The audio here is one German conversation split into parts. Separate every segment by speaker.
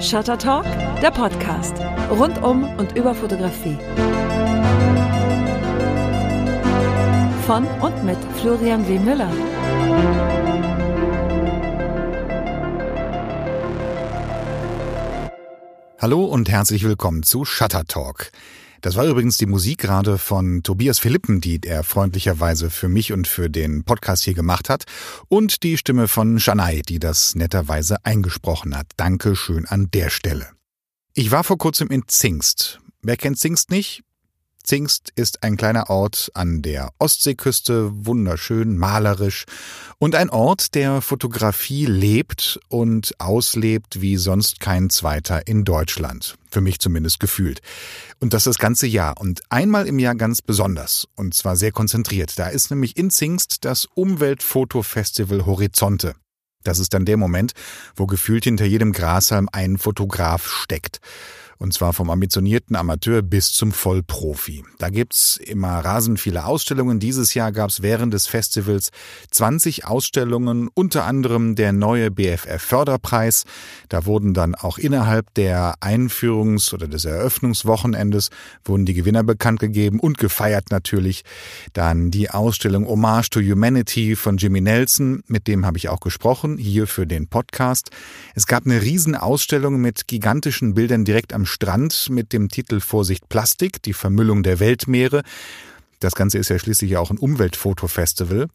Speaker 1: Shutter Talk, der Podcast. Rund um und über Fotografie. Von und mit Florian W. Müller.
Speaker 2: Hallo und herzlich willkommen zu Shutter Talk. Das war übrigens die Musik gerade von Tobias Philippen, die er freundlicherweise für mich und für den Podcast hier gemacht hat. Und die Stimme von Shanai, die das netterweise eingesprochen hat. Danke schön an der Stelle. Ich war vor kurzem in Zingst. Wer kennt Zingst nicht? Zingst ist ein kleiner Ort an der Ostseeküste, wunderschön, malerisch und ein Ort, der Fotografie lebt und auslebt wie sonst kein zweiter in Deutschland. Für mich zumindest gefühlt. Und das das ganze Jahr und einmal im Jahr ganz besonders und zwar sehr konzentriert. Da ist nämlich in Zingst das Umweltfotofestival Horizonte. Das ist dann der Moment, wo gefühlt hinter jedem Grashalm ein Fotograf steckt. Und zwar vom ambitionierten Amateur bis zum Vollprofi. Da gibt's immer rasend viele Ausstellungen. Dieses Jahr gab's während des Festivals 20 Ausstellungen, unter anderem der neue BFF Förderpreis. Da wurden dann auch innerhalb der Einführungs- oder des Eröffnungswochenendes wurden die Gewinner bekannt gegeben und gefeiert natürlich. Dann die Ausstellung Hommage to Humanity von Jimmy Nelson, mit dem habe ich auch gesprochen, hier für den Podcast. Es gab eine Riesenausstellung mit gigantischen Bildern direkt am Strand mit dem Titel Vorsicht Plastik, die Vermüllung der Weltmeere. Das Ganze ist ja schließlich auch ein Umweltfotofestival.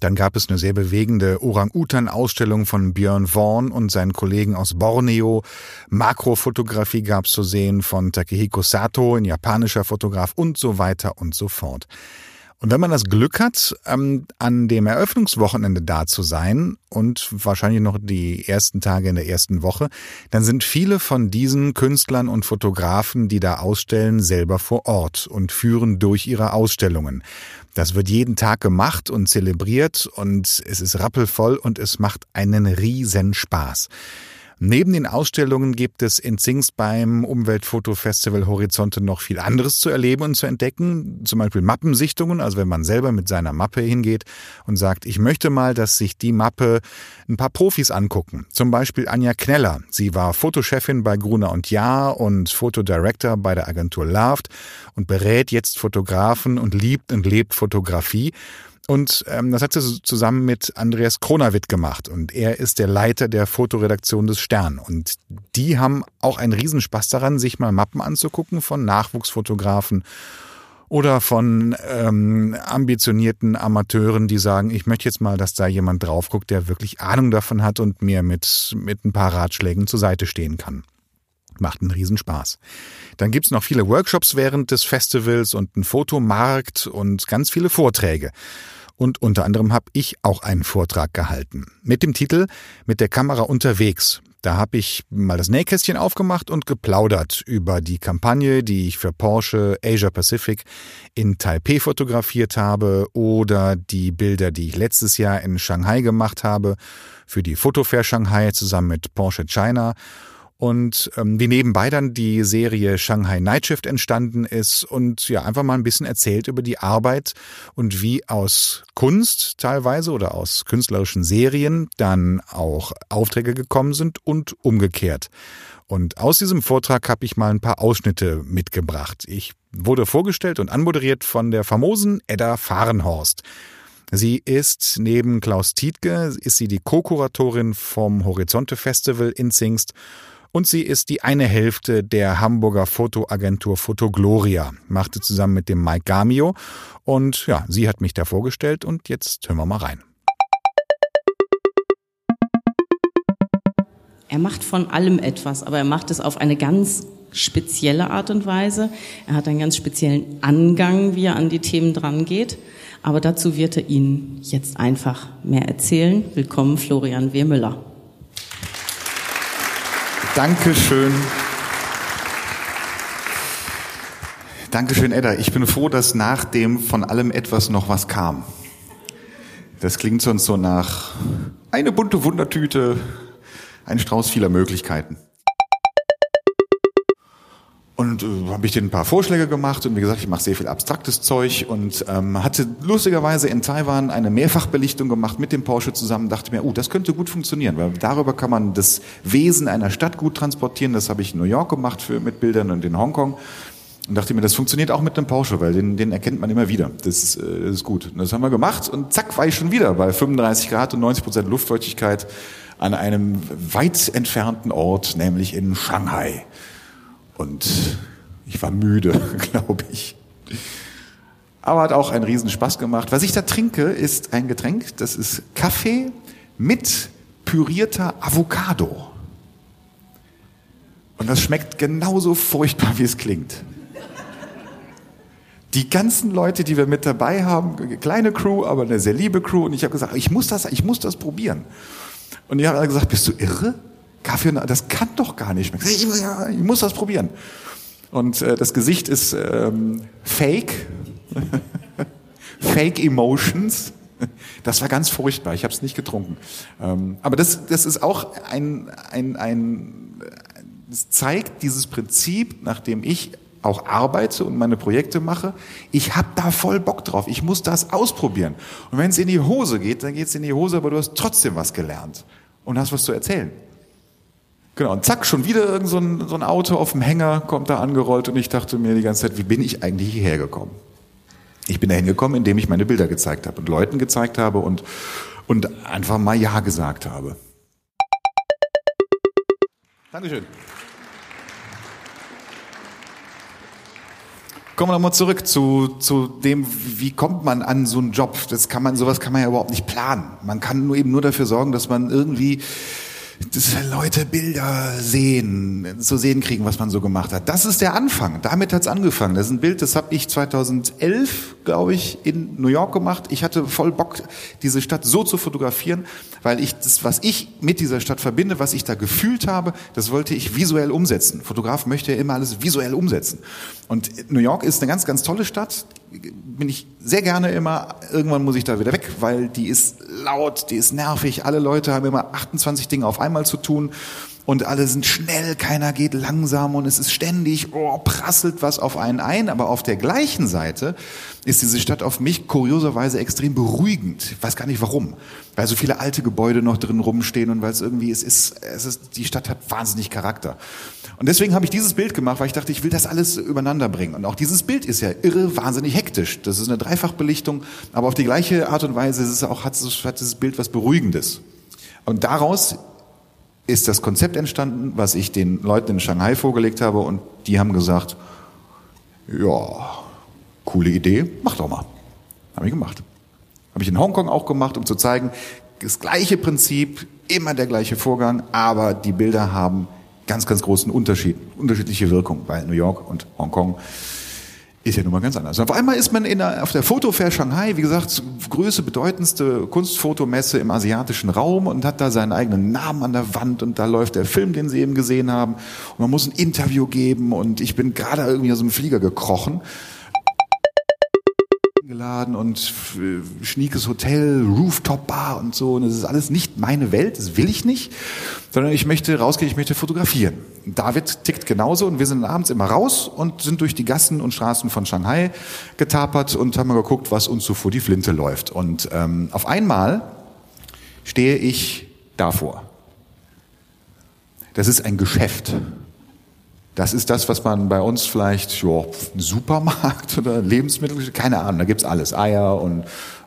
Speaker 2: Dann gab es eine sehr bewegende Orang-Utan-Ausstellung von Björn Vaughan und seinen Kollegen aus Borneo. Makrofotografie gab es zu sehen von Takehiko Sato, ein japanischer Fotograf und so weiter und so fort. Und wenn man das Glück hat, ähm, an dem Eröffnungswochenende da zu sein und wahrscheinlich noch die ersten Tage in der ersten Woche, dann sind viele von diesen Künstlern und Fotografen, die da ausstellen, selber vor Ort und führen durch ihre Ausstellungen. Das wird jeden Tag gemacht und zelebriert und es ist rappelvoll und es macht einen riesen Spaß. Neben den Ausstellungen gibt es in Zingst beim Umweltfotofestival Horizonte noch viel anderes zu erleben und zu entdecken. Zum Beispiel Mappensichtungen, also wenn man selber mit seiner Mappe hingeht und sagt, ich möchte mal, dass sich die Mappe ein paar Profis angucken. Zum Beispiel Anja Kneller. Sie war Fotochefin bei Gruner und Jahr und Fotodirector bei der Agentur Laft und berät jetzt Fotografen und liebt und lebt Fotografie. Und ähm, das hat sie zusammen mit Andreas Kronawitt gemacht. Und er ist der Leiter der Fotoredaktion des Stern. Und die haben auch einen Riesenspaß daran, sich mal Mappen anzugucken von Nachwuchsfotografen oder von ähm, ambitionierten Amateuren, die sagen, ich möchte jetzt mal, dass da jemand drauf guckt, der wirklich Ahnung davon hat und mir mit, mit ein paar Ratschlägen zur Seite stehen kann. Macht einen Riesenspaß. Dann gibt's noch viele Workshops während des Festivals und einen Fotomarkt und ganz viele Vorträge. Und unter anderem habe ich auch einen Vortrag gehalten. Mit dem Titel Mit der Kamera unterwegs. Da habe ich mal das Nähkästchen aufgemacht und geplaudert über die Kampagne, die ich für Porsche Asia Pacific in Taipei fotografiert habe oder die Bilder, die ich letztes Jahr in Shanghai gemacht habe für die Fotofair Shanghai zusammen mit Porsche China und ähm, wie nebenbei dann die Serie Shanghai Night Shift entstanden ist und ja einfach mal ein bisschen erzählt über die Arbeit und wie aus Kunst teilweise oder aus künstlerischen Serien dann auch Aufträge gekommen sind und umgekehrt. Und aus diesem Vortrag habe ich mal ein paar Ausschnitte mitgebracht. Ich wurde vorgestellt und anmoderiert von der famosen Edda Fahrenhorst. Sie ist neben Klaus Tietke, ist sie die Co-Kuratorin vom Horizonte Festival in Zingst und sie ist die eine Hälfte der Hamburger Fotoagentur Fotogloria, machte zusammen mit dem Mike Gamio. Und ja, sie hat mich da vorgestellt und jetzt hören wir mal rein.
Speaker 3: Er macht von allem etwas, aber er macht es auf eine ganz spezielle Art und Weise. Er hat einen ganz speziellen Angang, wie er an die Themen drangeht. Aber dazu wird er Ihnen jetzt einfach mehr erzählen. Willkommen, Florian W. Müller.
Speaker 2: Dankeschön. Dankeschön, Edda. Ich bin froh, dass nach dem von allem etwas noch was kam. Das klingt sonst so nach eine bunte Wundertüte, ein Strauß vieler Möglichkeiten. Und äh, habe ich denen ein paar Vorschläge gemacht und wie gesagt, ich mache sehr viel abstraktes Zeug und ähm, hatte lustigerweise in Taiwan eine Mehrfachbelichtung gemacht mit dem Porsche zusammen. Dachte mir, oh, das könnte gut funktionieren, weil darüber kann man das Wesen einer Stadt gut transportieren. Das habe ich in New York gemacht für, mit Bildern und in Hongkong. Und dachte mir, das funktioniert auch mit einem Porsche, weil den, den erkennt man immer wieder. Das äh, das ist gut. Und das haben wir gemacht und zack, war ich schon wieder bei 35 Grad und 90 Prozent Luftfeuchtigkeit an einem weit entfernten Ort, nämlich in Shanghai. Und ich war müde, glaube ich. Aber hat auch einen riesen Spaß gemacht. Was ich da trinke, ist ein Getränk, das ist Kaffee mit pürierter Avocado. Und das schmeckt genauso furchtbar, wie es klingt. Die ganzen Leute, die wir mit dabei haben, kleine Crew, aber eine sehr liebe Crew, und ich habe gesagt, ich muss das, ich muss das probieren. Und die haben gesagt, bist du irre? Kaffee, das kann doch gar nicht schmecken. Ich, muss das probieren. Und äh, das Gesicht ist ähm, fake. fake Emotions. Das war ganz furchtbar. Ich habe es nicht getrunken. Ähm, aber das, das ist auch ein, ein, ein, das zeigt dieses Prinzip, nach dem ich auch arbeite und meine Projekte mache. Ich habe da voll Bock drauf. Ich muss das ausprobieren. Und wenn es in die Hose geht, dann geht es in die Hose, aber du hast trotzdem was gelernt und hast was zu erzählen. Genau, und zack, schon wieder irgend so ein, so ein Auto auf dem Hänger kommt da angerollt und ich dachte mir die ganze Zeit, wie bin ich eigentlich hierher gekommen? Ich bin da hingekommen, indem ich meine Bilder gezeigt habe und Leuten gezeigt habe und, und einfach mal Ja gesagt habe. Dankeschön. Kommen wir nochmal zurück zu, zu dem, wie kommt man an so einen Job? Das kann man, sowas kann man ja überhaupt nicht planen. Man kann nur eben nur dafür sorgen, dass man irgendwie Leute Bilder sehen, zu sehen kriegen, was man so gemacht hat. Das ist der Anfang. Damit hat's angefangen. Das ist ein Bild, das habe ich 2011, glaube ich, in New York gemacht. Ich hatte voll Bock, diese Stadt so zu fotografieren, weil ich das, was ich mit dieser Stadt verbinde, was ich da gefühlt habe, das wollte ich visuell umsetzen. Fotograf möchte ja immer alles visuell umsetzen. Und New York ist eine ganz, ganz tolle Stadt bin ich sehr gerne immer, irgendwann muss ich da wieder weg, weil die ist laut, die ist nervig, alle Leute haben immer 28 Dinge auf einmal zu tun und alle sind schnell, keiner geht langsam und es ist ständig, oh, prasselt was auf einen ein, aber auf der gleichen Seite ist diese Stadt auf mich kurioserweise extrem beruhigend. Ich weiß gar nicht warum, weil so viele alte Gebäude noch drin rumstehen und weil es irgendwie, es ist, es ist, die Stadt hat wahnsinnig Charakter. Und deswegen habe ich dieses Bild gemacht, weil ich dachte, ich will das alles übereinander bringen. Und auch dieses Bild ist ja irre, wahnsinnig hektisch. Das ist eine Dreifachbelichtung, aber auf die gleiche Art und Weise ist es auch, hat, hat dieses Bild was Beruhigendes. Und daraus ist das Konzept entstanden, was ich den Leuten in Shanghai vorgelegt habe und die haben gesagt, ja, coole Idee, mach doch mal. Habe ich gemacht. Habe ich in Hongkong auch gemacht, um zu zeigen, das gleiche Prinzip, immer der gleiche Vorgang, aber die Bilder haben ganz, ganz großen Unterschied, unterschiedliche Wirkung, weil New York und Hongkong ist ja nun mal ganz anders. Auf einmal ist man der, auf der Fotofair Shanghai, wie gesagt, größte, bedeutendste Kunstfotomesse im asiatischen Raum und hat da seinen eigenen Namen an der Wand und da läuft der Film, den Sie eben gesehen haben und man muss ein Interview geben und ich bin gerade irgendwie aus dem Flieger gekrochen geladen und schniekes Hotel, Rooftop Bar und so. Und das ist alles nicht meine Welt, das will ich nicht, sondern ich möchte rausgehen, ich möchte fotografieren. David tickt genauso und wir sind abends immer raus und sind durch die Gassen und Straßen von Shanghai getapert und haben mal geguckt, was uns so vor die Flinte läuft. Und ähm, auf einmal stehe ich davor. Das ist ein Geschäft. Das ist das, was man bei uns vielleicht, ja, Supermarkt oder Lebensmittel, keine Ahnung, da gibt's alles. Eier und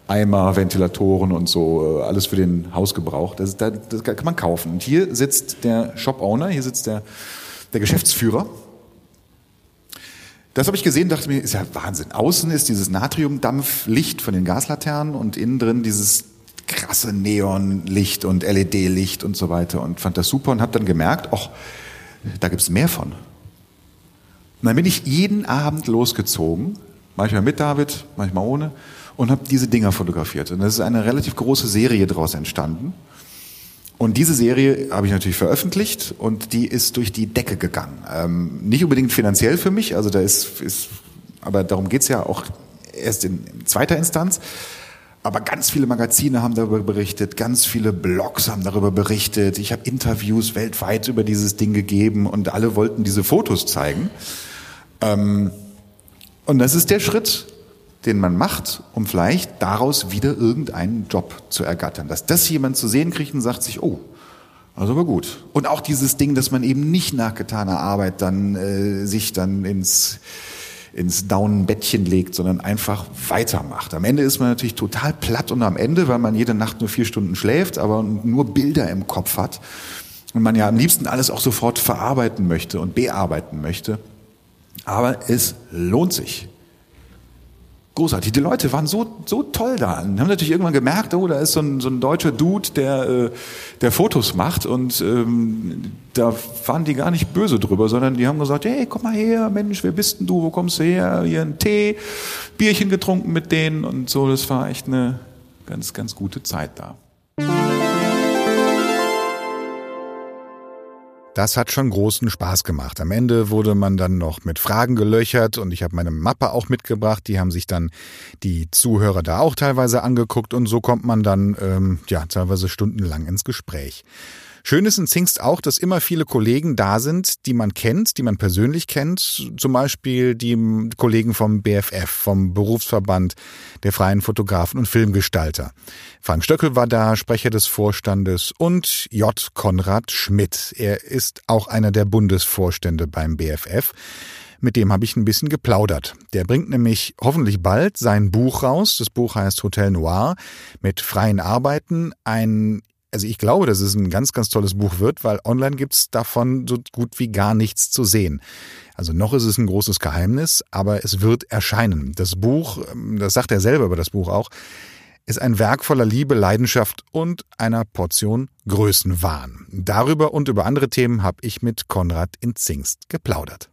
Speaker 2: Eimer, Ventilatoren und so, äh, alles für den Hausgebrauch. Das, das, das kann man kaufen. Und hier sitzt der Shop-Owner, hier sitzt der, der Geschäftsführer. Das habe ich gesehen, dachte mir, ist ja Wahnsinn. Außen ist dieses Natriumdampflicht von den Gaslaternen und innen drin dieses krasse Neonlicht und LED-Licht und so weiter und fand das super und habe dann gemerkt, ach, da gibt's mehr von. Und dann bin ich jeden Abend losgezogen, manchmal mit David, manchmal ohne, und habe diese Dinger fotografiert. Und das ist eine relativ große Serie daraus entstanden. Und diese Serie habe ich natürlich veröffentlicht und die ist durch die Decke gegangen. Ähm, nicht unbedingt finanziell für mich, also da ist, ist aber darum geht's ja auch erst in, in zweiter Instanz. Aber ganz viele Magazine haben darüber berichtet, ganz viele Blogs haben darüber berichtet. Ich habe Interviews weltweit über dieses Ding gegeben und alle wollten diese Fotos zeigen. Ähm, und das ist der Schritt, den man macht, um vielleicht daraus wieder irgendeinen Job zu ergattern. Dass das jemand zu sehen kriegt und sagt sich, oh, also aber gut. Und auch dieses Ding, dass man eben nicht nach getaner Arbeit dann äh, sich dann ins ins Daunenbettchen legt, sondern einfach weitermacht. Am Ende ist man natürlich total platt und am Ende, weil man jede Nacht nur vier Stunden schläft, aber nur Bilder im Kopf hat und man ja am liebsten alles auch sofort verarbeiten möchte und bearbeiten möchte. Aber es lohnt sich großartig. Die Leute waren so, so toll da. Und haben natürlich irgendwann gemerkt, oh, da ist so ein, so ein deutscher Dude, der, äh, der Fotos macht. Und ähm, da waren die gar nicht böse drüber, sondern die haben gesagt, hey, komm mal her, Mensch, wer bist denn du? Wo kommst du her? Hier ein Tee, Bierchen getrunken mit denen und so. Das war echt eine ganz, ganz gute Zeit da. Das hat schon großen Spaß gemacht. Am Ende wurde man dann noch mit Fragen gelöchert und ich habe meine Mappe auch mitgebracht. Die haben sich dann die Zuhörer da auch teilweise angeguckt und so kommt man dann ähm, ja teilweise stundenlang ins Gespräch. Schön ist in Zingst auch, dass immer viele Kollegen da sind, die man kennt, die man persönlich kennt. Zum Beispiel die Kollegen vom BFF, vom Berufsverband der freien Fotografen und Filmgestalter. Frank Stöckel war da, Sprecher des Vorstandes und J. Konrad Schmidt. Er ist auch einer der Bundesvorstände beim BFF mit dem habe ich ein bisschen geplaudert. Der bringt nämlich hoffentlich bald sein Buch raus. Das Buch heißt Hotel Noir mit freien Arbeiten, ein also ich glaube, dass es ein ganz, ganz tolles Buch wird, weil online gibt's davon so gut wie gar nichts zu sehen. Also noch ist es ein großes Geheimnis, aber es wird erscheinen. Das Buch, ähm, das sagt er selber über das Buch auch, ist ein Werk voller Liebe, Leidenschaft und einer Portion Größenwahn. Darüber und über andere Themen habe ich mit Konrad in Zingst geplaudert.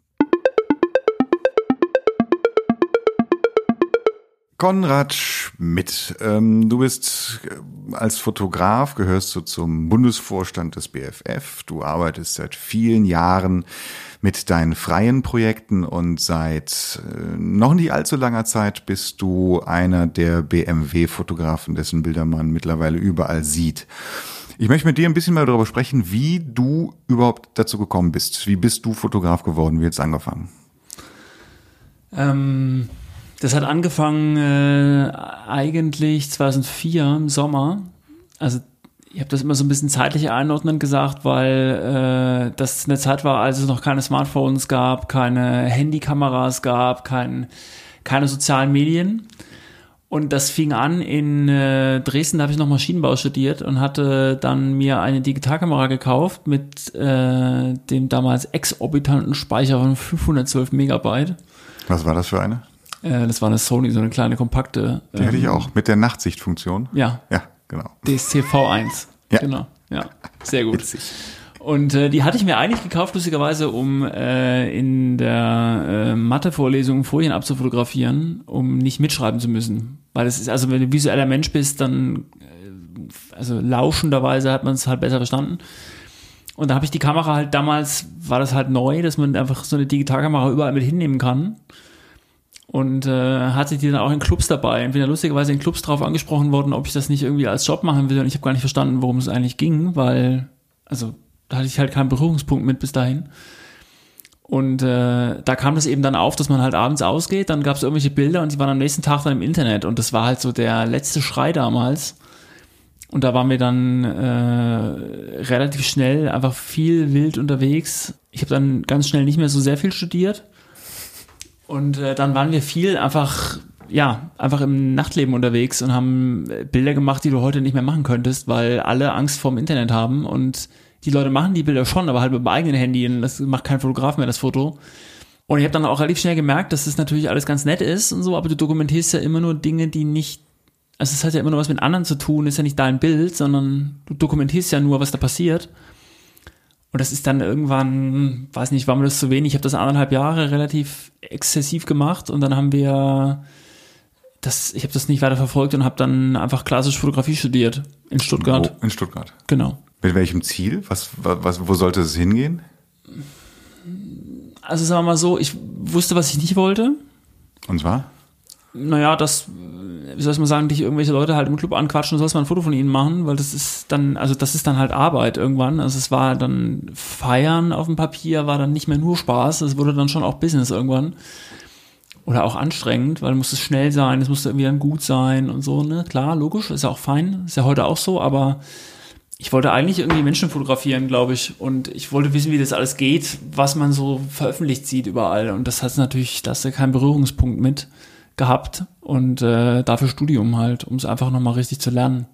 Speaker 2: Konrad Schmidt, ähm, du bist äh, als Fotograf, gehörst du zum Bundesvorstand des BFF. Du arbeitest seit vielen Jahren mit deinen freien Projekten und seit äh, noch nicht allzu langer Zeit bist du einer der BMW-Fotografen, dessen Bilder man mittlerweile überall sieht. Ich möchte mit dir ein bisschen mal darüber sprechen, wie du überhaupt dazu gekommen bist. Wie bist du Fotograf geworden? Wie jetzt angefangen?
Speaker 4: Ähm das hat angefangen äh, eigentlich 2004 im Sommer. Also ich habe das immer so ein bisschen zeitlich einordnend gesagt, weil äh, das eine Zeit war, als es noch keine Smartphones gab, keine Handykameras gab, kein, keine sozialen Medien. Und das fing an in äh, Dresden, da habe ich noch Maschinenbau studiert und hatte dann mir eine Digitalkamera gekauft mit äh, dem damals exorbitanten Speicher von 512 Megabyte.
Speaker 2: Was war das für eine?
Speaker 4: Äh, das war eine Sony, so eine kleine kompakte.
Speaker 2: Die ähm, hatte ich auch, mit der Nachtsichtfunktion.
Speaker 4: Ja.
Speaker 2: Ja, genau.
Speaker 4: DSTV1.
Speaker 2: Ja.
Speaker 4: Genau, ja. Sehr gut. Witzig. Und äh, die hatte ich mir eigentlich gekauft, lustigerweise, um äh, in der äh, Mathe-Vorlesung Folien abzufotografieren, um nicht mitschreiben zu müssen. Weil es ist, also wenn du visueller Mensch bist, dann, äh, also lauschenderweise hat man es halt besser verstanden. Und da habe ich die Kamera halt damals, war das halt neu, dass man einfach so eine Digitalkamera überall mit hinnehmen kann und äh, hatte die dann auch in Clubs dabei. Und bin ja lustigerweise in Clubs drauf angesprochen worden, ob ich das nicht irgendwie als Job machen will. Und ich habe gar nicht verstanden, worum es eigentlich ging, weil, also da hatte ich halt keinen Berührungspunkt mit bis dahin. Und äh, da kam das eben dann auf, dass man halt abends ausgeht, dann gab es irgendwelche Bilder und die waren am nächsten Tag dann im Internet. Und das war halt so der letzte Schrei damals. Und da waren wir dann äh, relativ schnell einfach viel wild unterwegs. Ich habe dann ganz schnell nicht mehr so sehr viel studiert und äh, dann waren wir viel einfach, ja, einfach im Nachtleben unterwegs und haben Bilder gemacht, die du heute nicht mehr machen könntest, weil alle Angst vorm Internet haben und die Leute machen die Bilder schon, aber halt mit dem eigenen Handy und das macht kein Fotograf mehr, das Foto. Und ich habe dann auch relativ schnell gemerkt, dass das natürlich alles ganz nett ist und so, aber du dokumentierst ja immer nur Dinge, die nicht, also es hat ja immer nur was mit anderen zu tun, ist ja nicht dein Bild, sondern du dokumentierst ja nur, was da passiert. Und das ist dann irgendwann, weiß nicht, war mir das zu wenig. Ich habe das anderthalb Jahre relativ exzessiv gemacht und dann haben wir das, ich habe das nicht weiter verfolgt und habe dann einfach klassisch Fotografie studiert in Stuttgart.
Speaker 2: Wo? In Stuttgart.
Speaker 4: Genau.
Speaker 2: Mit welchem Ziel? Was, was, wo sollte es hingehen?
Speaker 4: Also sagen wir mal so, ich wusste, was ich nicht wollte.
Speaker 2: Und zwar?
Speaker 4: Naja, dass, wie soll ich mal sagen, dich irgendwelche Leute halt im Club anquatschen, sollst mal ein Foto von ihnen machen, weil das ist dann, also das ist dann halt Arbeit irgendwann. Also es war dann Feiern auf dem Papier, war dann nicht mehr nur Spaß, es wurde dann schon auch Business irgendwann. Oder auch anstrengend, weil muss es schnell sein, es musste irgendwie dann gut sein und so, ne? Klar, logisch, ist ja auch fein, ist ja heute auch so, aber ich wollte eigentlich irgendwie Menschen fotografieren, glaube ich. Und ich wollte wissen, wie das alles geht, was man so veröffentlicht sieht überall. Und das hat natürlich, da hast du keinen Berührungspunkt mit gehabt. Und äh, dafür Studium halt, um es einfach nochmal richtig zu lernen.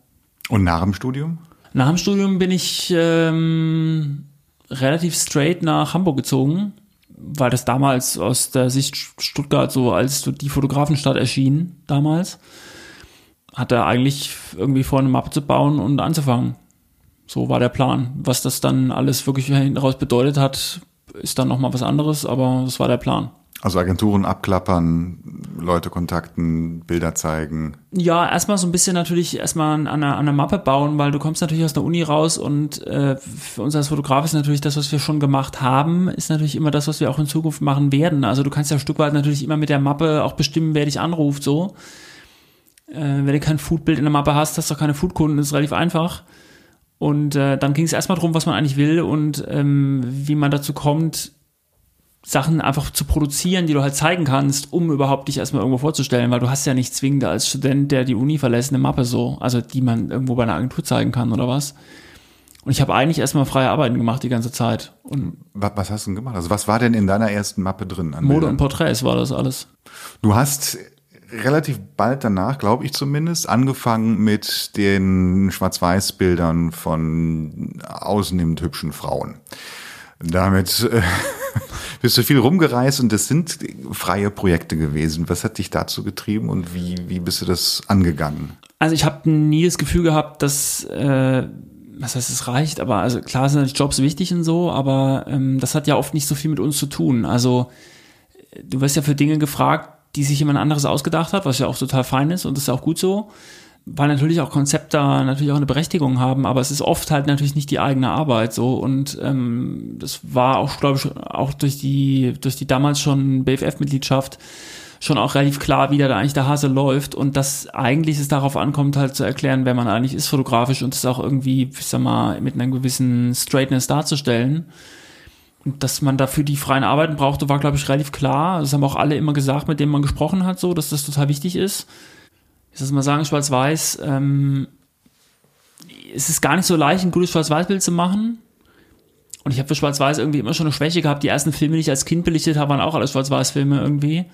Speaker 2: Und nach dem Studium?
Speaker 4: Nach dem Studium bin ich ähm, relativ straight nach Hamburg gezogen, weil das damals aus der Sicht Stuttgart so als die Fotografenstadt erschien damals. Hatte eigentlich irgendwie vor, eine Mappe zu bauen und anzufangen. So war der Plan. Was das dann alles wirklich hinten raus bedeutet hat, ist dann nochmal was anderes, aber das war der Plan.
Speaker 2: Also Agenturen abklappern, Leute kontakten, Bilder zeigen.
Speaker 4: Ja, erstmal so ein bisschen natürlich erstmal an einer, an einer Mappe bauen, weil du kommst natürlich aus der Uni raus und äh, für uns als Fotograf ist natürlich das, was wir schon gemacht haben, ist natürlich immer das, was wir auch in Zukunft machen werden. Also du kannst ja ein Stück weit natürlich immer mit der Mappe auch bestimmen, wer dich anruft, so. Äh, wenn du kein Foodbild in der Mappe hast, hast du auch keine Foodkunden, ist relativ einfach. Und äh, dann ging es erstmal darum, was man eigentlich will und ähm, wie man dazu kommt, Sachen einfach zu produzieren, die du halt zeigen kannst, um überhaupt dich erstmal irgendwo vorzustellen, weil du hast ja nicht zwingend als Student, der die Uni verlässt, eine Mappe so, also die man irgendwo bei einer Agentur zeigen kann oder was. Und ich habe eigentlich erstmal freie Arbeiten gemacht die ganze Zeit. Und
Speaker 2: was, hast du denn gemacht? Also was war denn in deiner ersten Mappe drin?
Speaker 4: Mode Bildern? und Porträts war das alles.
Speaker 2: Du hast relativ bald danach, glaube ich zumindest, angefangen mit den Schwarz-Weiß-Bildern von ausnehmend hübschen Frauen. Damit äh, bist du viel rumgereist und das sind freie Projekte gewesen. Was hat dich dazu getrieben und wie, wie bist du das angegangen?
Speaker 4: Also ich habe nie das Gefühl gehabt, dass äh, was heißt, es reicht, aber also klar sind Jobs wichtig und so, aber ähm, das hat ja oft nicht so viel mit uns zu tun. Also du wirst ja für Dinge gefragt, die sich jemand anderes ausgedacht hat, was ja auch total fein ist und das ist auch gut so, weil natürlich auch Konzepte natürlich auch eine Berechtigung haben, aber es ist oft halt natürlich nicht die eigene Arbeit so und ähm, das war auch, glaube ich, auch durch die durch die damals schon BFF-Mitgliedschaft schon auch relativ klar, wie da eigentlich der Hase läuft und dass eigentlich es darauf ankommt, halt zu erklären, wer man eigentlich ist fotografisch und es auch irgendwie, ich sag mal, mit einer gewissen Straightness darzustellen. Und dass man dafür die freien Arbeiten brauchte, war, glaube ich, relativ klar. Das haben auch alle immer gesagt, mit denen man gesprochen hat, so, dass das total wichtig ist. Ich muss mal sagen, Schwarz-Weiß, ähm, es ist gar nicht so leicht, ein gutes Schwarz-Weiß-Bild zu machen. Und ich habe für Schwarz-Weiß irgendwie immer schon eine Schwäche gehabt. Die ersten Filme, die ich als Kind belichtet habe, waren auch alles Schwarz-Weiß-Filme irgendwie.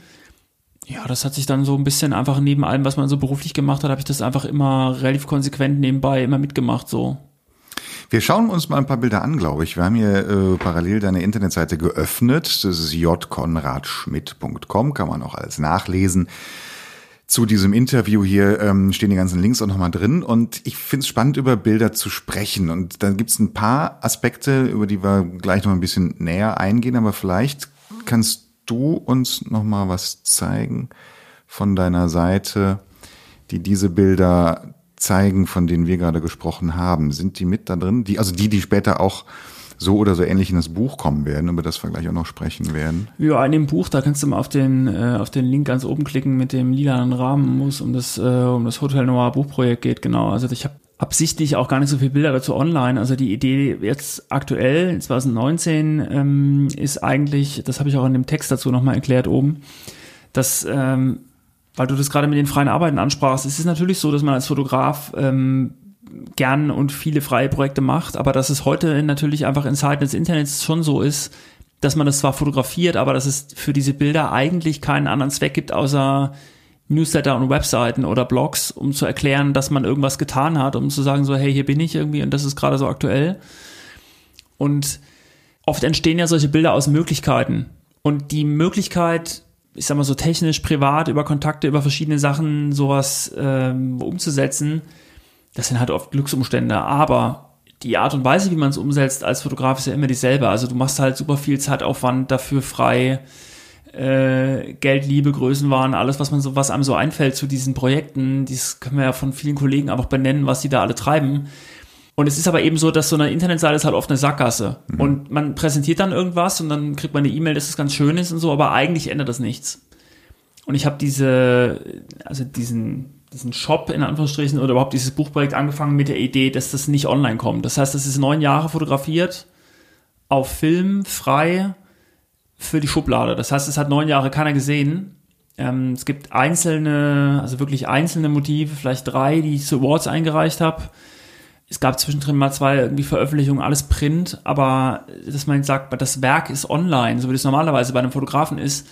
Speaker 4: Ja, das hat sich dann so ein bisschen einfach neben allem, was man so beruflich gemacht hat, habe ich das einfach immer relativ konsequent nebenbei immer mitgemacht so.
Speaker 2: Wir schauen uns mal ein paar Bilder an, glaube ich. Wir haben hier äh, parallel deine Internetseite geöffnet. Das ist jkonradschmidt.com, kann man auch alles nachlesen. Zu diesem Interview hier ähm, stehen die ganzen Links auch nochmal drin und ich finde es spannend, über Bilder zu sprechen. Und dann gibt es ein paar Aspekte, über die wir gleich noch ein bisschen näher eingehen, aber vielleicht kannst du uns nochmal was zeigen von deiner Seite, die diese Bilder zeigen, von denen wir gerade gesprochen haben? Sind die mit da drin? Die, also die, die später auch so oder so ähnlich in das Buch kommen werden, über das wir gleich auch noch sprechen werden.
Speaker 4: Ja, in dem Buch, da kannst du mal auf den, äh, auf den Link ganz oben klicken mit dem lilanen Rahmen, wo es um das, äh, um das Hotel Noir Buchprojekt geht, genau. Also ich habe absichtlich auch gar nicht so viele Bilder dazu online. Also die Idee jetzt aktuell, 2019, ähm, ist eigentlich, das habe ich auch in dem Text dazu nochmal erklärt oben, dass ähm, weil du das gerade mit den freien Arbeiten ansprachst, es ist natürlich so, dass man als Fotograf ähm, gern und viele freie Projekte macht, aber dass es heute natürlich einfach in Zeiten des Internets schon so ist, dass man das zwar fotografiert, aber dass es für diese Bilder eigentlich keinen anderen Zweck gibt, außer Newsletter und Webseiten oder Blogs, um zu erklären, dass man irgendwas getan hat, um zu sagen so, hey, hier bin ich irgendwie und das ist gerade so aktuell. Und oft entstehen ja solche Bilder aus Möglichkeiten. Und die Möglichkeit, ich sag mal so technisch, privat, über Kontakte, über verschiedene Sachen sowas ähm, umzusetzen, das sind halt oft Glücksumstände. Aber die Art und Weise, wie man es umsetzt als Fotograf, ist ja immer dieselbe. Also du machst halt super viel Zeitaufwand dafür frei, äh, Geld, Liebe, Größenwahn, alles, was man so, was einem so einfällt zu diesen Projekten, das können wir ja von vielen Kollegen einfach benennen, was die da alle treiben. Und es ist aber eben so, dass so eine Internetseite ist halt oft eine Sackgasse. Mhm. Und man präsentiert dann irgendwas und dann kriegt man eine E-Mail, dass es ganz schön ist und so, aber eigentlich ändert das nichts. Und ich habe diese, also diesen, diesen Shop in Anführungsstrichen oder überhaupt dieses Buchprojekt angefangen mit der Idee, dass das nicht online kommt. Das heißt, das ist neun Jahre fotografiert, auf Film, frei, für die Schublade. Das heißt, es hat neun Jahre keiner gesehen. Ähm, es gibt einzelne, also wirklich einzelne Motive, vielleicht drei, die ich zu Awards eingereicht habe. Es gab zwischendrin mal zwei irgendwie Veröffentlichungen, alles Print, aber dass man sagt, das Werk ist online, so wie das normalerweise bei einem Fotografen ist,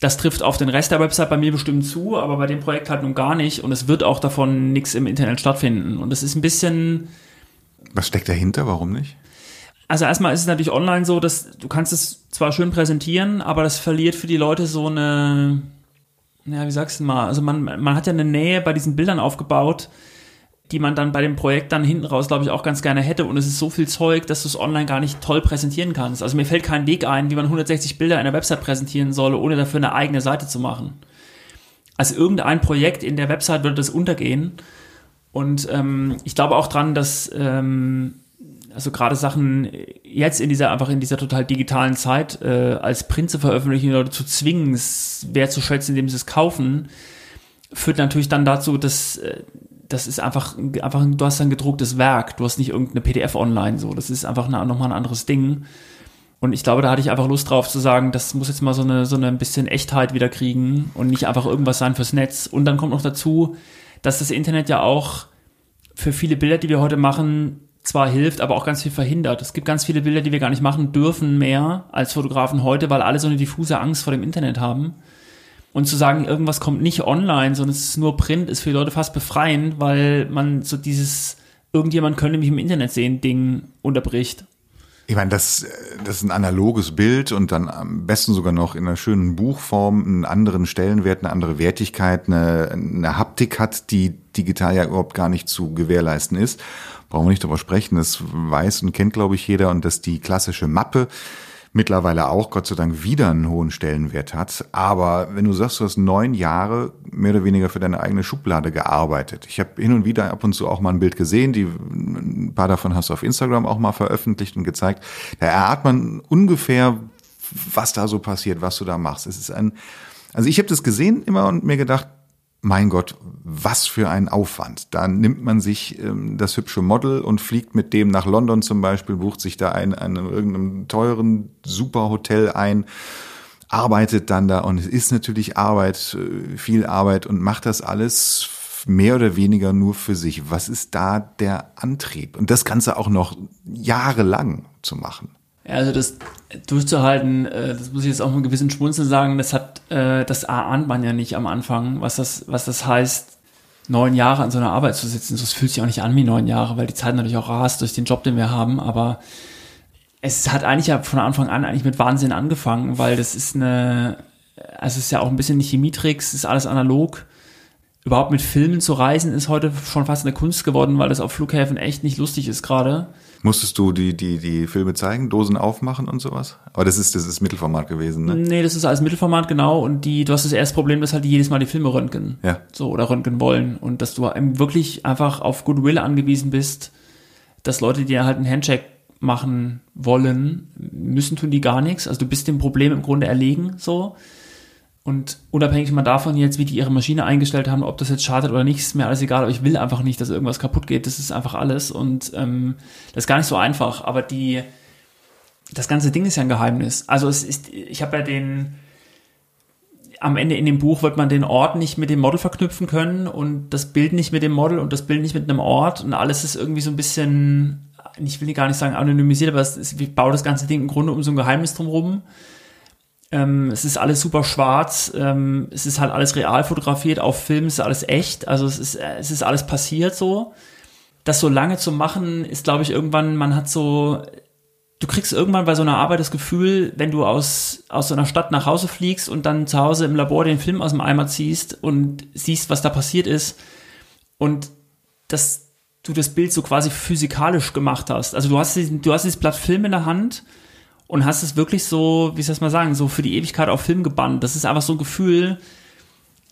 Speaker 4: das trifft auf den Rest der Website bei mir bestimmt zu, aber bei dem Projekt halt nun gar nicht und es wird auch davon nichts im Internet stattfinden. Und das ist ein bisschen.
Speaker 2: Was steckt dahinter? Warum nicht?
Speaker 4: Also erstmal ist es natürlich online so, dass du kannst es zwar schön präsentieren, aber das verliert für die Leute so eine, ja, wie sagst du mal, also man, man hat ja eine Nähe bei diesen Bildern aufgebaut, die man dann bei dem Projekt dann hinten raus, glaube ich, auch ganz gerne hätte. Und es ist so viel Zeug, dass du es online gar nicht toll präsentieren kannst. Also mir fällt kein Weg ein, wie man 160 Bilder in der Website präsentieren soll, ohne dafür eine eigene Seite zu machen. Also irgendein Projekt in der Website würde das untergehen. Und ähm, ich glaube auch dran, dass ähm, also gerade Sachen jetzt in dieser einfach in dieser total digitalen Zeit äh, als Print zu veröffentlichen, Leute zu zwingen, es wertzuschätzen, indem sie es kaufen, führt natürlich dann dazu, dass äh, das ist einfach, einfach, du hast ein gedrucktes Werk, du hast nicht irgendeine PDF online, so. Das ist einfach eine, nochmal ein anderes Ding. Und ich glaube, da hatte ich einfach Lust drauf zu sagen, das muss jetzt mal so eine, so eine ein bisschen Echtheit wieder kriegen und nicht einfach irgendwas sein fürs Netz. Und dann kommt noch dazu, dass das Internet ja auch für viele Bilder, die wir heute machen, zwar hilft, aber auch ganz viel verhindert. Es gibt ganz viele Bilder, die wir gar nicht machen dürfen mehr als Fotografen heute, weil alle so eine diffuse Angst vor dem Internet haben. Und zu sagen, irgendwas kommt nicht online, sondern es ist nur Print, ist für die Leute fast befreiend, weil man so dieses, irgendjemand könnte mich im Internet sehen, Ding unterbricht.
Speaker 2: Ich meine, das, das ist ein analoges Bild und dann am besten sogar noch in einer schönen Buchform einen anderen Stellenwert, eine andere Wertigkeit, eine, eine Haptik hat, die digital ja überhaupt gar nicht zu gewährleisten ist. Brauchen wir nicht darüber sprechen. Das weiß und kennt, glaube ich, jeder. Und dass die klassische Mappe mittlerweile auch Gott sei Dank wieder einen hohen Stellenwert hat. Aber wenn du sagst, du hast neun Jahre mehr oder weniger für deine eigene Schublade gearbeitet. Ich habe hin und wieder ab und zu auch mal ein Bild gesehen, die ein paar davon hast du auf Instagram auch mal veröffentlicht und gezeigt. Da erahnt man ungefähr, was da so passiert, was du da machst. Es ist ein, also ich habe das gesehen immer und mir gedacht, mein Gott, was für ein Aufwand. Da nimmt man sich ähm, das hübsche Model und fliegt mit dem nach London zum Beispiel, bucht sich da ein, in irgendeinem teuren Superhotel ein, arbeitet dann da und es ist natürlich Arbeit, äh, viel Arbeit und macht das alles mehr oder weniger nur für sich. Was ist da der Antrieb? Und das Ganze auch noch jahrelang zu machen.
Speaker 4: Also das durchzuhalten, äh, das muss ich jetzt auch mit einem gewissen Schmunzel sagen, das hat, äh, das ahnt man ja nicht am Anfang, was das, was das heißt, neun Jahre an so einer Arbeit zu sitzen. Das fühlt sich auch nicht an wie neun Jahre, weil die Zeit natürlich auch rast durch den Job, den wir haben, aber es hat eigentlich ja von Anfang an eigentlich mit Wahnsinn angefangen, weil das ist eine, also es ist ja auch ein bisschen nicht Chemietricks, es ist alles analog. Überhaupt mit Filmen zu reisen ist heute schon fast eine Kunst geworden, weil das auf Flughäfen echt nicht lustig ist gerade.
Speaker 2: Musstest du die, die, die Filme zeigen, Dosen aufmachen und sowas? Aber das ist, das ist Mittelformat gewesen, ne?
Speaker 4: Nee, das ist alles Mittelformat, genau. Und die, du hast das erste Problem, dass halt die jedes Mal die Filme röntgen.
Speaker 2: Ja.
Speaker 4: So, oder röntgen wollen. Und dass du wirklich einfach auf Goodwill angewiesen bist, dass Leute dir halt einen Handcheck machen wollen, müssen tun die gar nichts. Also du bist dem Problem im Grunde erlegen, so. Und unabhängig mal davon jetzt, wie die ihre Maschine eingestellt haben, ob das jetzt schadet oder nicht, ist mir alles egal. Aber ich will einfach nicht, dass irgendwas kaputt geht. Das ist einfach alles. Und ähm, das ist gar nicht so einfach. Aber die, das ganze Ding ist ja ein Geheimnis. Also es ist, ich habe ja den, am Ende in dem Buch wird man den Ort nicht mit dem Model verknüpfen können und das Bild nicht mit dem Model und das Bild nicht mit einem Ort und alles ist irgendwie so ein bisschen, ich will gar nicht sagen anonymisiert, aber es ist, ich baue das ganze Ding im Grunde um so ein Geheimnis drumherum. Ähm, es ist alles super schwarz, ähm, es ist halt alles real fotografiert, auf Film ist alles echt, also es ist, äh, es ist alles passiert so. Das so lange zu machen, ist glaube ich irgendwann, man hat so, du kriegst irgendwann bei so einer Arbeit das Gefühl, wenn du aus, aus so einer Stadt nach Hause fliegst und dann zu Hause im Labor den Film aus dem Eimer ziehst und siehst, was da passiert ist und dass du das Bild so quasi physikalisch gemacht hast. Also du hast, du hast dieses Blatt Film in der Hand und hast es wirklich so, wie soll ich das mal sagen, so für die Ewigkeit auf Film gebannt. Das ist einfach so ein Gefühl,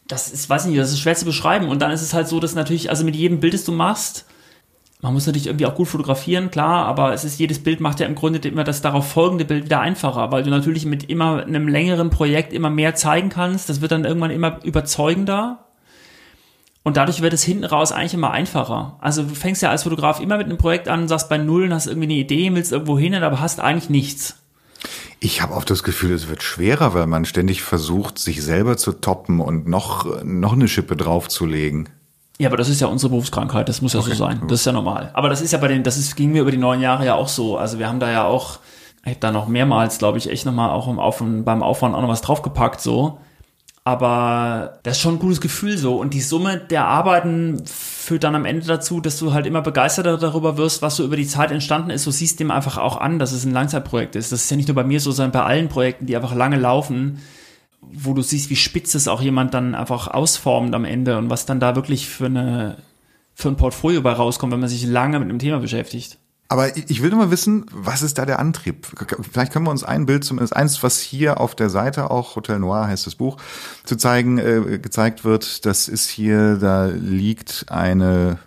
Speaker 4: das ist, weiß ich nicht, das ist schwer zu beschreiben. Und dann ist es halt so, dass natürlich, also mit jedem Bild, das du machst, man muss natürlich irgendwie auch gut fotografieren, klar, aber es ist jedes Bild macht ja im Grunde immer das darauf folgende Bild wieder einfacher, weil du natürlich mit immer einem längeren Projekt immer mehr zeigen kannst. Das wird dann irgendwann immer überzeugender. Und dadurch wird es hinten raus eigentlich immer einfacher. Also du fängst ja als Fotograf immer mit einem Projekt an, sagst bei Null, hast irgendwie eine Idee, willst irgendwo hin, aber hast eigentlich nichts.
Speaker 2: Ich habe oft das Gefühl, es wird schwerer, weil man ständig versucht, sich selber zu toppen und noch, noch eine Schippe draufzulegen.
Speaker 4: Ja, aber das ist ja unsere Berufskrankheit, das muss ja okay. so sein. Das ist ja normal. Aber das ist ja bei den, das ist, ging mir über die neun Jahre ja auch so. Also wir haben da ja auch, ich habe da noch mehrmals, glaube ich, echt nochmal auch im Auf beim Aufwand auch noch was draufgepackt, so. Aber das ist schon ein gutes Gefühl so. Und die Summe der Arbeiten führt dann am Ende dazu, dass du halt immer begeisterter darüber wirst, was so über die Zeit entstanden ist. Du siehst dem einfach auch an, dass es ein Langzeitprojekt ist. Das ist ja nicht nur bei mir so, sondern bei allen Projekten, die einfach lange laufen wo du siehst, wie spitz es auch jemand dann einfach ausformt am Ende und was dann da wirklich für eine für ein Portfolio bei rauskommt, wenn man sich lange mit einem Thema beschäftigt.
Speaker 2: Aber ich will nur mal wissen, was ist da der Antrieb? Vielleicht können wir uns ein Bild, zumindest eins, was hier auf der Seite auch Hotel Noir heißt das Buch, zu zeigen, äh, gezeigt wird. Das ist hier, da liegt eine,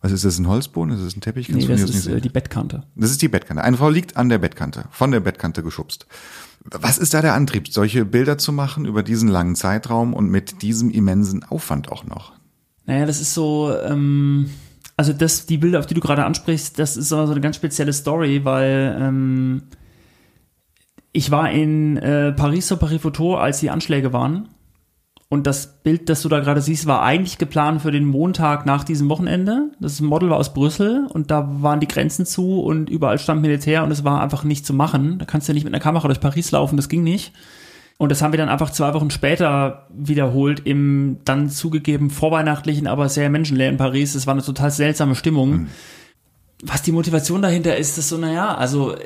Speaker 2: was ist das, ein Holzboden? Ist das ein Teppich?
Speaker 4: Kannst nee, das ist äh, die Bettkante.
Speaker 2: Das ist die Bettkante. Eine Frau liegt an der Bettkante, von der Bettkante geschubst. Was ist da der Antrieb, solche Bilder zu machen über diesen langen Zeitraum und mit diesem immensen Aufwand auch noch?
Speaker 4: Naja, das ist so, ähm, also das, die Bilder, auf die du gerade ansprichst, das ist so eine ganz spezielle Story, weil ähm, ich war in äh, Paris zur Paris Photo, als die Anschläge waren und das Bild, das du da gerade siehst, war eigentlich geplant für den Montag nach diesem Wochenende. Das Model war aus Brüssel und da waren die Grenzen zu und überall stand Militär und es war einfach nicht zu machen. Da kannst du nicht mit einer Kamera durch Paris laufen, das ging nicht. Und das haben wir dann einfach zwei Wochen später wiederholt im dann zugegeben vorweihnachtlichen, aber sehr menschenleeren Paris. Es war eine total seltsame Stimmung. Mhm. Was die Motivation dahinter ist, ist so, naja, also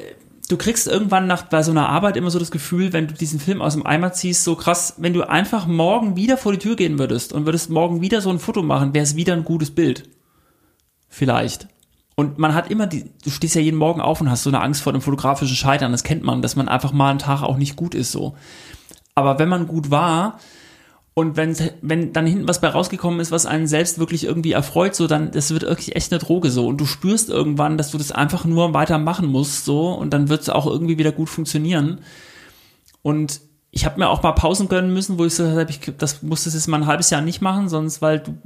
Speaker 4: du kriegst irgendwann nach bei so einer Arbeit immer so das Gefühl, wenn du diesen Film aus dem Eimer ziehst, so krass, wenn du einfach morgen wieder vor die Tür gehen würdest und würdest morgen wieder so ein Foto machen, wäre es wieder ein gutes Bild. Vielleicht. Und man hat immer die, du stehst ja jeden Morgen auf und hast so eine Angst vor dem fotografischen Scheitern, das kennt man, dass man einfach mal einen Tag auch nicht gut ist so. Aber wenn man gut war, und wenn, wenn dann hinten was bei rausgekommen ist, was einen selbst wirklich irgendwie erfreut, so dann, das wird wirklich echt eine Droge so. Und du spürst irgendwann, dass du das einfach nur weitermachen musst, so, und dann wird es auch irgendwie wieder gut funktionieren. Und ich habe mir auch mal Pausen gönnen müssen, wo ich so habe, ich, das musstest du jetzt mal ein halbes Jahr nicht machen, sonst weil du,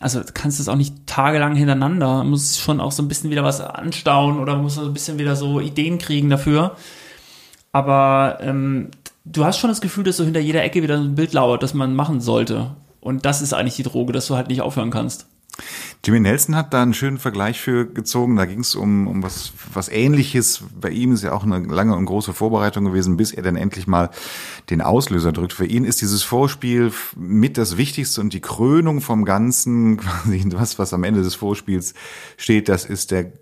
Speaker 4: also kannst es auch nicht tagelang hintereinander, musst schon auch so ein bisschen wieder was anstauen oder musst so ein bisschen wieder so Ideen kriegen dafür. Aber ähm, du hast schon das Gefühl, dass so hinter jeder Ecke wieder ein Bild lauert, das man machen sollte. Und das ist eigentlich die Droge, dass du halt nicht aufhören kannst.
Speaker 2: Jimmy Nelson hat da einen schönen Vergleich für gezogen. Da ging es um, um was, was Ähnliches. Bei ihm ist ja auch eine lange und große Vorbereitung gewesen, bis er dann endlich mal den Auslöser drückt. Für ihn ist dieses Vorspiel mit das Wichtigste und die Krönung vom Ganzen, quasi was, was am Ende des Vorspiels steht, das ist der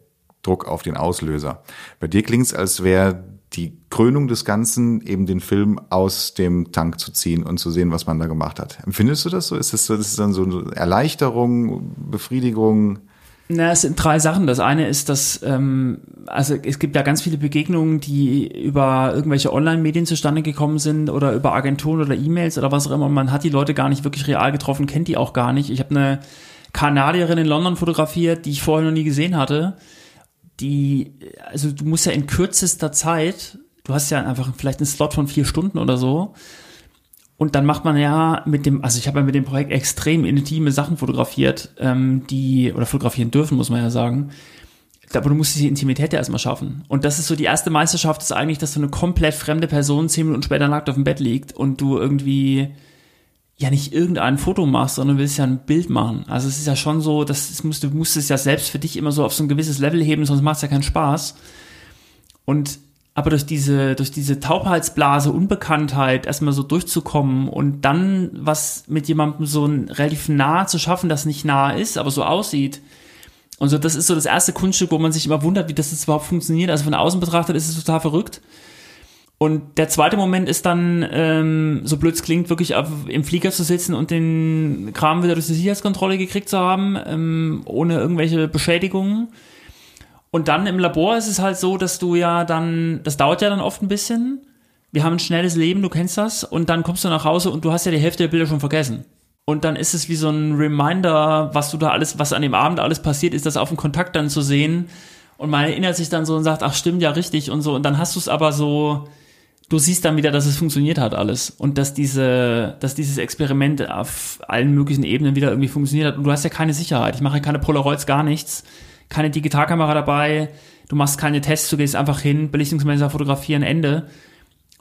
Speaker 2: Druck auf den Auslöser. Bei dir klingt es, als wäre die Krönung des Ganzen, eben den Film aus dem Tank zu ziehen und zu sehen, was man da gemacht hat. Empfindest du das so? Ist das, so, ist das dann so eine Erleichterung, Befriedigung?
Speaker 4: Na, es sind drei Sachen. Das eine ist, dass ähm, also es gibt ja ganz viele Begegnungen, die über irgendwelche Online-Medien zustande gekommen sind oder über Agenturen oder E-Mails oder was auch immer. Man hat die Leute gar nicht wirklich real getroffen, kennt die auch gar nicht. Ich habe eine Kanadierin in London fotografiert, die ich vorher noch nie gesehen hatte die, also du musst ja in kürzester Zeit, du hast ja einfach vielleicht einen Slot von vier Stunden oder so. Und dann macht man ja mit dem, also ich habe ja mit dem Projekt extrem intime Sachen fotografiert, ähm, die, oder fotografieren dürfen, muss man ja sagen. Aber du musst die Intimität ja erstmal schaffen. Und das ist so die erste Meisterschaft, ist eigentlich, dass so eine komplett fremde Person zehn Minuten später nackt auf dem Bett liegt und du irgendwie ja nicht irgendein Foto machst, sondern willst ja ein Bild machen. Also es ist ja schon so, das musst, du musst es ja selbst für dich immer so auf so ein gewisses Level heben, sonst macht es ja keinen Spaß. Und aber durch diese, durch diese Taubheitsblase, Unbekanntheit erstmal so durchzukommen und dann was mit jemandem so relativ nah zu schaffen, das nicht nah ist, aber so aussieht. Und so, das ist so das erste Kunststück, wo man sich immer wundert, wie das jetzt überhaupt funktioniert. Also von außen betrachtet ist es total verrückt. Und der zweite Moment ist dann, ähm, so blöd es klingt, wirklich auf, im Flieger zu sitzen und den Kram wieder durch die Sicherheitskontrolle gekriegt zu haben, ähm, ohne irgendwelche Beschädigungen. Und dann im Labor ist es halt so, dass du ja dann, das dauert ja dann oft ein bisschen. Wir haben ein schnelles Leben, du kennst das. Und dann kommst du nach Hause und du hast ja die Hälfte der Bilder schon vergessen. Und dann ist es wie so ein Reminder, was du da alles, was an dem Abend alles passiert ist, das auf dem Kontakt dann zu sehen. Und man erinnert sich dann so und sagt, ach stimmt ja richtig und so. Und dann hast du es aber so, du siehst dann wieder, dass es funktioniert hat alles und dass diese, dass dieses Experiment auf allen möglichen Ebenen wieder irgendwie funktioniert hat und du hast ja keine Sicherheit. Ich mache keine Polaroids, gar nichts, keine Digitalkamera dabei, du machst keine Tests, du gehst einfach hin, Belichtungsmesser fotografieren, Ende.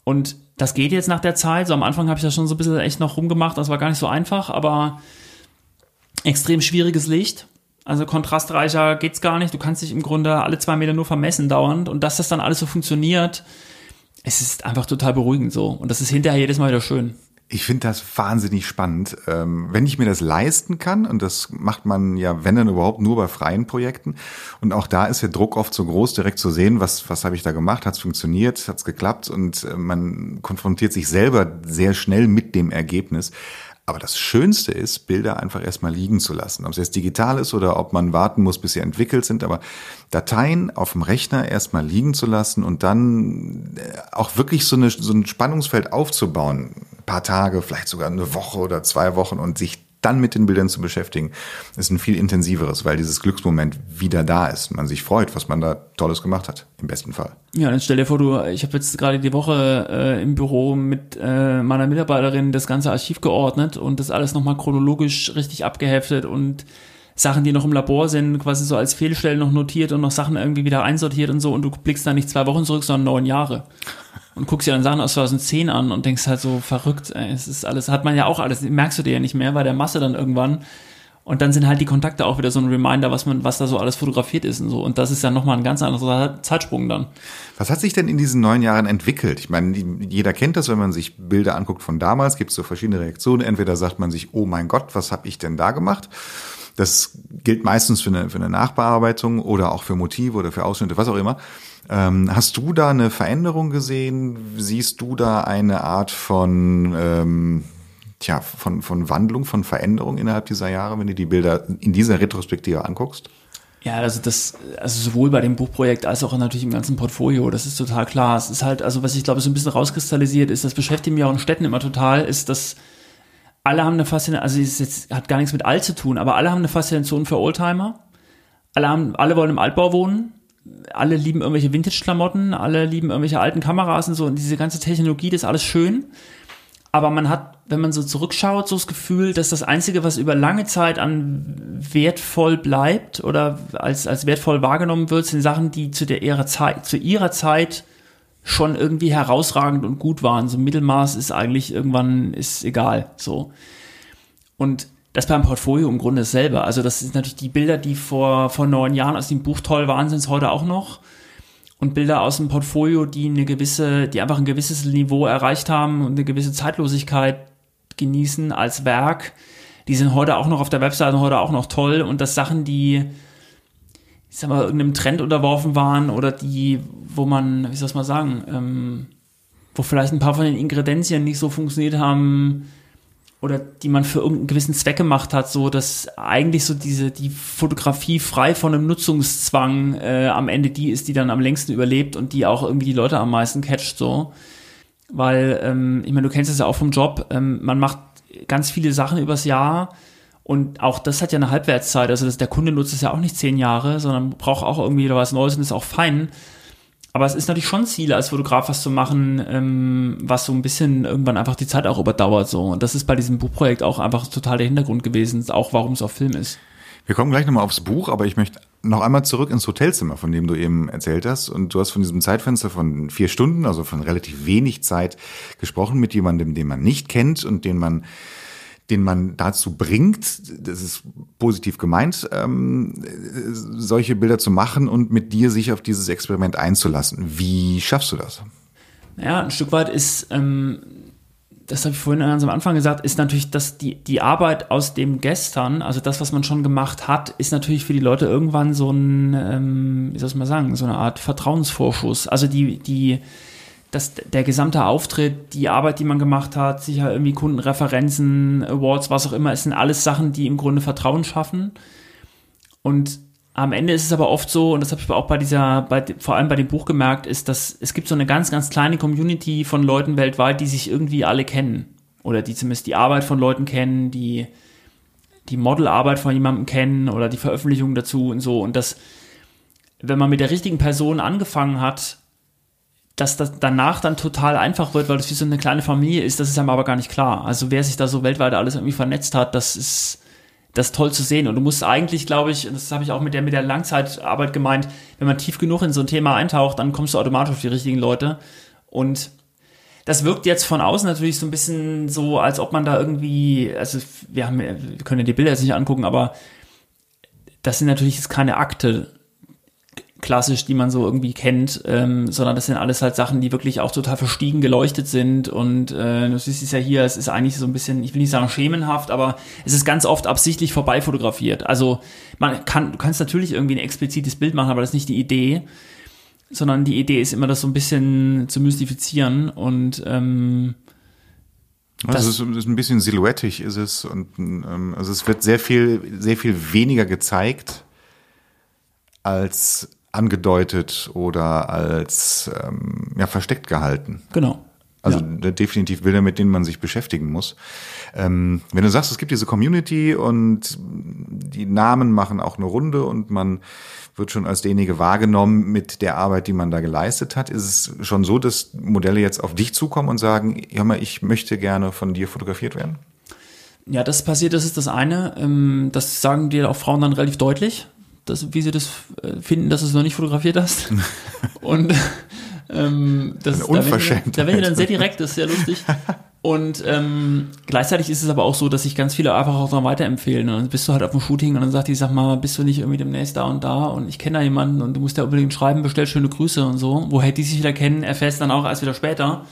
Speaker 4: Und das geht jetzt nach der Zeit. So am Anfang habe ich das schon so ein bisschen echt noch rumgemacht, das war gar nicht so einfach, aber extrem schwieriges Licht. Also kontrastreicher geht's gar nicht. Du kannst dich im Grunde alle zwei Meter nur vermessen dauernd und dass das dann alles so funktioniert, es ist einfach total beruhigend so. Und das ist hinterher jedes Mal wieder schön.
Speaker 2: Ich finde das wahnsinnig spannend. Ähm, wenn ich mir das leisten kann, und das macht man ja, wenn dann überhaupt, nur bei freien Projekten. Und auch da ist der Druck oft so groß, direkt zu sehen, was, was habe ich da gemacht, hat es funktioniert, hat es geklappt und äh, man konfrontiert sich selber sehr schnell mit dem Ergebnis. Aber das Schönste ist, Bilder einfach erstmal liegen zu lassen. Ob es jetzt digital ist oder ob man warten muss, bis sie entwickelt sind. Aber Dateien auf dem Rechner erstmal liegen zu lassen und dann äh, auch wirklich so, eine, so ein Spannungsfeld aufzubauen. Ein paar Tage, vielleicht sogar eine Woche oder zwei Wochen und sich dann mit den Bildern zu beschäftigen, ist ein viel intensiveres, weil dieses Glücksmoment wieder da ist. Man sich freut, was man da Tolles gemacht hat, im besten Fall.
Speaker 4: Ja, dann stell dir vor, du, ich habe jetzt gerade die Woche äh, im Büro mit äh, meiner Mitarbeiterin das ganze Archiv geordnet und das alles nochmal chronologisch richtig abgeheftet und Sachen, die noch im Labor sind, quasi so als Fehlstellen noch notiert und noch Sachen irgendwie wieder einsortiert und so und du blickst da nicht zwei Wochen zurück, sondern neun Jahre und guckst dir dann Sachen aus 2010 an und denkst halt so verrückt, ey, es ist alles, hat man ja auch alles, merkst du dir ja nicht mehr bei der Masse dann irgendwann. Und dann sind halt die Kontakte auch wieder so ein Reminder, was man, was da so alles fotografiert ist und so. Und das ist ja nochmal ein ganz anderer Zeitsprung dann.
Speaker 2: Was hat sich denn in diesen neun Jahren entwickelt? Ich meine, jeder kennt das, wenn man sich Bilder anguckt von damals, gibt es so verschiedene Reaktionen. Entweder sagt man sich, oh mein Gott, was habe ich denn da gemacht? Das gilt meistens für eine, für eine Nachbearbeitung oder auch für Motive oder für Ausschnitte, was auch immer. Ähm, hast du da eine Veränderung gesehen? Siehst du da eine Art von, ähm, tja, von, von Wandlung, von Veränderung innerhalb dieser Jahre, wenn du die Bilder in dieser Retrospektive anguckst?
Speaker 4: Ja, also das, also sowohl bei dem Buchprojekt als auch natürlich im ganzen Portfolio, das ist total klar. Es ist halt, also was ich glaube, so ein bisschen rauskristallisiert ist, das beschäftigt mich auch in Städten immer total, ist, dass alle haben eine Faszination, also es jetzt, hat gar nichts mit alt zu tun, aber alle haben eine Faszination für Oldtimer. Alle haben, alle wollen im Altbau wohnen alle lieben irgendwelche Vintage-Klamotten, alle lieben irgendwelche alten Kameras und so und diese ganze Technologie, das ist alles schön. Aber man hat, wenn man so zurückschaut, so das Gefühl, dass das Einzige, was über lange Zeit an wertvoll bleibt oder als, als wertvoll wahrgenommen wird, sind Sachen, die zu der ihrer Zeit, zu ihrer Zeit schon irgendwie herausragend und gut waren. So Mittelmaß ist eigentlich irgendwann, ist egal, so. Und das beim Portfolio im Grunde selber. Also das sind natürlich die Bilder, die vor, vor neun Jahren aus dem Buch toll waren, sind es heute auch noch. Und Bilder aus dem Portfolio, die eine gewisse, die einfach ein gewisses Niveau erreicht haben und eine gewisse Zeitlosigkeit genießen als Werk, die sind heute auch noch auf der Webseite, heute auch noch toll. Und das Sachen, die, ich sag mal, irgendeinem Trend unterworfen waren oder die, wo man, wie soll ich mal sagen, ähm, wo vielleicht ein paar von den Ingredienzien nicht so funktioniert haben, oder die man für irgendeinen gewissen Zweck gemacht hat, so dass eigentlich so diese die Fotografie frei von einem Nutzungszwang äh, am Ende die ist, die dann am längsten überlebt und die auch irgendwie die Leute am meisten catcht so, weil ähm, ich meine, du kennst es ja auch vom Job, ähm, man macht ganz viele Sachen übers Jahr und auch das hat ja eine Halbwertszeit, also das, der Kunde nutzt es ja auch nicht zehn Jahre, sondern braucht auch irgendwie wieder was Neues und ist auch fein. Aber es ist natürlich schon Ziel, als Fotograf was zu machen, ähm, was so ein bisschen irgendwann einfach die Zeit auch überdauert so. Und das ist bei diesem Buchprojekt auch einfach total der Hintergrund gewesen, auch warum es auf Film ist.
Speaker 2: Wir kommen gleich nochmal aufs Buch, aber ich möchte noch einmal zurück ins Hotelzimmer, von dem du eben erzählt hast. Und du hast von diesem Zeitfenster von vier Stunden, also von relativ wenig Zeit gesprochen mit jemandem, den man nicht kennt und den man den man dazu bringt, das ist positiv gemeint, ähm, solche Bilder zu machen und mit dir sich auf dieses Experiment einzulassen. Wie schaffst du das?
Speaker 4: Ja, ein Stück weit ist, ähm, das habe ich vorhin ganz am Anfang gesagt, ist natürlich, dass die, die Arbeit aus dem Gestern, also das, was man schon gemacht hat, ist natürlich für die Leute irgendwann so ein, ähm, wie soll ich mal sagen, so eine Art Vertrauensvorschuss. Also die, die, dass der gesamte Auftritt, die Arbeit, die man gemacht hat, sicher irgendwie Kundenreferenzen, Awards, was auch immer, es sind alles Sachen, die im Grunde Vertrauen schaffen. Und am Ende ist es aber oft so, und das habe ich auch bei dieser, bei, vor allem bei dem Buch gemerkt, ist, dass es gibt so eine ganz, ganz kleine Community von Leuten weltweit, die sich irgendwie alle kennen. oder die zumindest die Arbeit von Leuten kennen, die die Modelarbeit von jemandem kennen oder die Veröffentlichung dazu und so. Und das, wenn man mit der richtigen Person angefangen hat, dass das danach dann total einfach wird, weil das wie so eine kleine Familie ist, das ist einem aber gar nicht klar. Also wer sich da so weltweit alles irgendwie vernetzt hat, das ist das ist toll zu sehen. Und du musst eigentlich, glaube ich, das habe ich auch mit der, mit der Langzeitarbeit gemeint, wenn man tief genug in so ein Thema eintaucht, dann kommst du automatisch auf die richtigen Leute. Und das wirkt jetzt von außen natürlich so ein bisschen so, als ob man da irgendwie, also wir haben, wir können ja die Bilder jetzt nicht angucken, aber das sind natürlich jetzt keine Akte klassisch, die man so irgendwie kennt, ähm, sondern das sind alles halt Sachen, die wirklich auch total verstiegen geleuchtet sind. Und äh, du siehst es ja hier, es ist eigentlich so ein bisschen, ich will nicht sagen schemenhaft, aber es ist ganz oft absichtlich vorbei fotografiert. Also man kann, du kannst natürlich irgendwie ein explizites Bild machen, aber das ist nicht die Idee, sondern die Idee ist immer, das so ein bisschen zu mystifizieren. Und ähm,
Speaker 2: also es ist ein bisschen silhouettig ist es. Und ähm, also es wird sehr viel sehr viel weniger gezeigt als angedeutet oder als ähm, ja, versteckt gehalten.
Speaker 4: Genau.
Speaker 2: Also ja. definitiv Bilder, mit denen man sich beschäftigen muss. Ähm, wenn du sagst, es gibt diese Community und die Namen machen auch eine Runde und man wird schon als derjenige wahrgenommen mit der Arbeit, die man da geleistet hat, ist es schon so, dass Modelle jetzt auf dich zukommen und sagen, hör mal, ich möchte gerne von dir fotografiert werden?
Speaker 4: Ja, das passiert, das ist das eine. Ähm, das sagen dir auch Frauen dann relativ deutlich dass, wie sie das äh, finden, dass du es noch nicht fotografiert hast. Und ähm, das
Speaker 2: Eine Unverschämtheit.
Speaker 4: Da werden die dann sehr direkt, das ist sehr lustig. Und ähm, gleichzeitig ist es aber auch so, dass sich ganz viele einfach auch noch weiterempfehlen. Und dann bist du halt auf dem Shooting und dann sagt die, sag mal, bist du nicht irgendwie demnächst da und da und ich kenne da jemanden und du musst ja unbedingt schreiben, bestell schöne Grüße und so. Woher die sich wieder kennen, erfährst dann auch erst wieder später.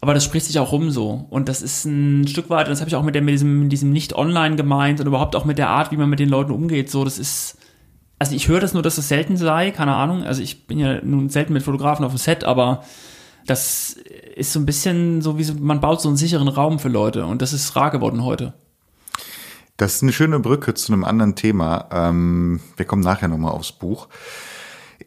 Speaker 4: Aber das spricht sich auch rum so. Und das ist ein Stück weit, das habe ich auch mit, der, mit diesem, mit diesem Nicht-Online gemeint und überhaupt auch mit der Art, wie man mit den Leuten umgeht. So, das ist, also ich höre das nur, dass es selten sei, keine Ahnung. Also ich bin ja nun selten mit Fotografen auf dem Set, aber das ist so ein bisschen so wie so, man baut so einen sicheren Raum für Leute und das ist rar geworden heute.
Speaker 2: Das ist eine schöne Brücke zu einem anderen Thema. Ähm, wir kommen nachher nochmal aufs Buch.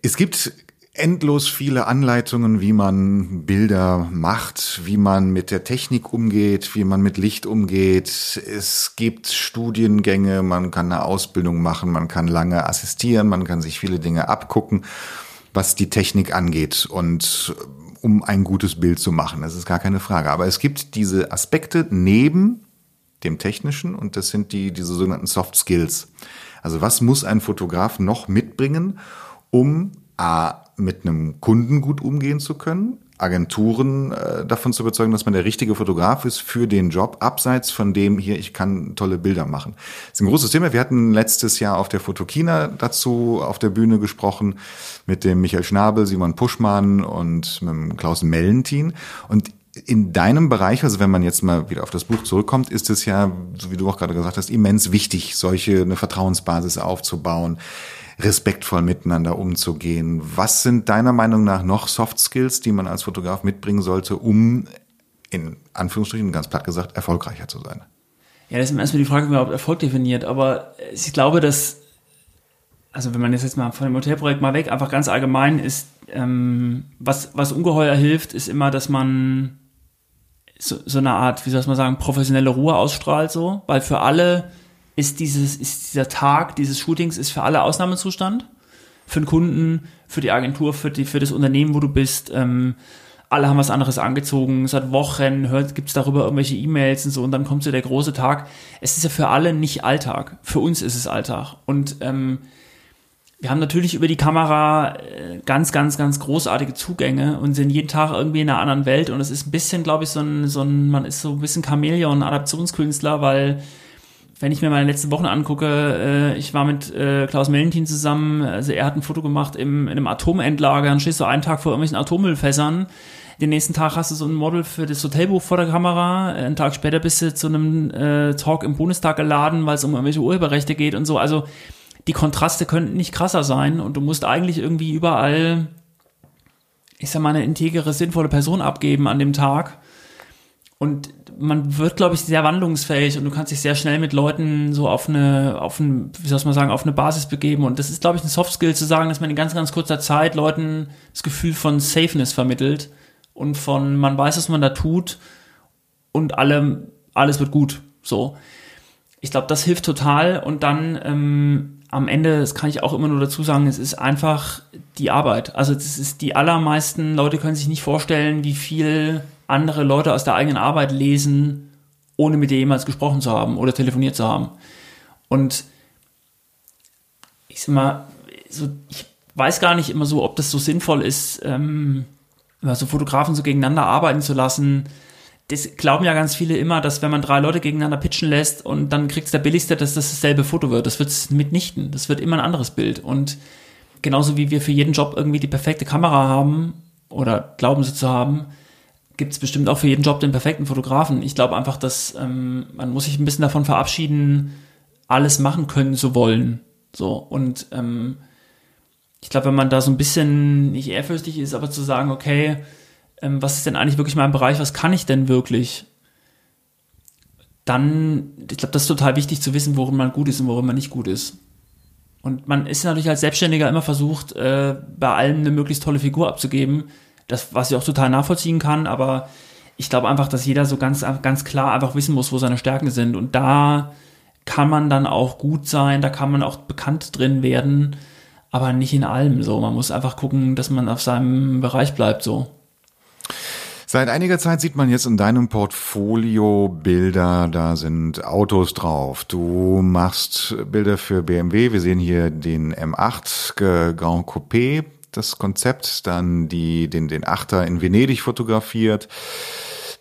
Speaker 2: Es gibt endlos viele Anleitungen, wie man Bilder macht, wie man mit der Technik umgeht, wie man mit Licht umgeht. Es gibt Studiengänge, man kann eine Ausbildung machen, man kann lange assistieren, man kann sich viele Dinge abgucken, was die Technik angeht und um ein gutes Bild zu machen. Das ist gar keine Frage. Aber es gibt diese Aspekte neben dem Technischen und das sind die, diese sogenannten Soft Skills. Also was muss ein Fotograf noch mitbringen, um A, mit einem Kunden gut umgehen zu können, Agenturen äh, davon zu überzeugen, dass man der richtige Fotograf ist für den Job, abseits von dem hier, ich kann tolle Bilder machen. Das ist ein großes Thema. Wir hatten letztes Jahr auf der Fotokina dazu auf der Bühne gesprochen mit dem Michael Schnabel, Simon Puschmann und mit dem Klaus Mellentin. Und in deinem Bereich, also wenn man jetzt mal wieder auf das Buch zurückkommt, ist es ja, so wie du auch gerade gesagt hast, immens wichtig, solche eine Vertrauensbasis aufzubauen respektvoll miteinander umzugehen. Was sind deiner Meinung nach noch Soft Skills, die man als Fotograf mitbringen sollte, um in Anführungsstrichen ganz platt gesagt erfolgreicher zu sein?
Speaker 4: Ja, das ist erstmal die Frage, wie man überhaupt Erfolg definiert. Aber ich glaube, dass, also wenn man jetzt, jetzt mal von dem Hotelprojekt mal weg, einfach ganz allgemein ist, ähm, was, was ungeheuer hilft, ist immer, dass man so, so eine Art, wie soll man sagen, professionelle Ruhe ausstrahlt, so, weil für alle ist dieses, ist dieser Tag dieses Shootings ist für alle Ausnahmezustand. Für den Kunden, für die Agentur, für, die, für das Unternehmen, wo du bist. Ähm, alle haben was anderes angezogen, seit Wochen hört, gibt's darüber irgendwelche E-Mails und so und dann kommt so der große Tag. Es ist ja für alle nicht Alltag. Für uns ist es Alltag. Und ähm, wir haben natürlich über die Kamera äh, ganz, ganz, ganz großartige Zugänge und sind jeden Tag irgendwie in einer anderen Welt. Und es ist ein bisschen, glaube ich, so ein, so ein, man ist so ein bisschen Chamäleon, Adaptionskünstler, weil wenn ich mir meine letzten Wochen angucke, äh, ich war mit äh, Klaus Mellentin zusammen, also er hat ein Foto gemacht im, in einem Atomendlager, dann stehst du einen Tag vor irgendwelchen Atommüllfässern, den nächsten Tag hast du so ein Model für das Hotelbuch vor der Kamera, einen Tag später bist du zu einem äh, Talk im Bundestag geladen, weil es um irgendwelche Urheberrechte geht und so, also die Kontraste könnten nicht krasser sein und du musst eigentlich irgendwie überall, ich sag mal, eine integere, sinnvolle Person abgeben an dem Tag und man wird, glaube ich, sehr wandlungsfähig und du kannst dich sehr schnell mit Leuten so auf eine, auf ein, wie soll man sagen, auf eine Basis begeben. Und das ist, glaube ich, ein Softskill zu sagen, dass man in ganz, ganz kurzer Zeit Leuten das Gefühl von Safeness vermittelt und von, man weiß, was man da tut und alle, alles wird gut. So. Ich glaube, das hilft total und dann ähm, am Ende, das kann ich auch immer nur dazu sagen, es ist einfach die Arbeit. Also das ist die allermeisten Leute können sich nicht vorstellen, wie viel andere Leute aus der eigenen Arbeit lesen, ohne mit dir jemals gesprochen zu haben oder telefoniert zu haben. Und ich sag mal, so, ich weiß gar nicht immer so, ob das so sinnvoll ist, ähm, so Fotografen so gegeneinander arbeiten zu lassen. Das glauben ja ganz viele immer, dass wenn man drei Leute gegeneinander pitchen lässt und dann kriegt der billigste, dass das dasselbe Foto wird. Das wird es mitnichten. Das wird immer ein anderes Bild. Und genauso wie wir für jeden Job irgendwie die perfekte Kamera haben oder glauben sie zu haben, gibt es bestimmt auch für jeden Job den perfekten Fotografen. Ich glaube einfach, dass ähm, man muss sich ein bisschen davon verabschieden, alles machen können zu wollen. So und ähm, ich glaube, wenn man da so ein bisschen nicht ehrfürchtig ist, aber zu sagen, okay, ähm, was ist denn eigentlich wirklich mein Bereich, was kann ich denn wirklich? Dann, ich glaube, das ist total wichtig zu wissen, worin man gut ist und worin man nicht gut ist. Und man ist natürlich als Selbstständiger immer versucht, äh, bei allem eine möglichst tolle Figur abzugeben. Das, was ich auch total nachvollziehen kann, aber ich glaube einfach, dass jeder so ganz, ganz klar einfach wissen muss, wo seine Stärken sind. Und da kann man dann auch gut sein, da kann man auch bekannt drin werden, aber nicht in allem so. Man muss einfach gucken, dass man auf seinem Bereich bleibt so.
Speaker 2: Seit einiger Zeit sieht man jetzt in deinem Portfolio Bilder, da sind Autos drauf. Du machst Bilder für BMW. Wir sehen hier den M8 Grand Coupé, das Konzept, dann die, den, den Achter in Venedig fotografiert.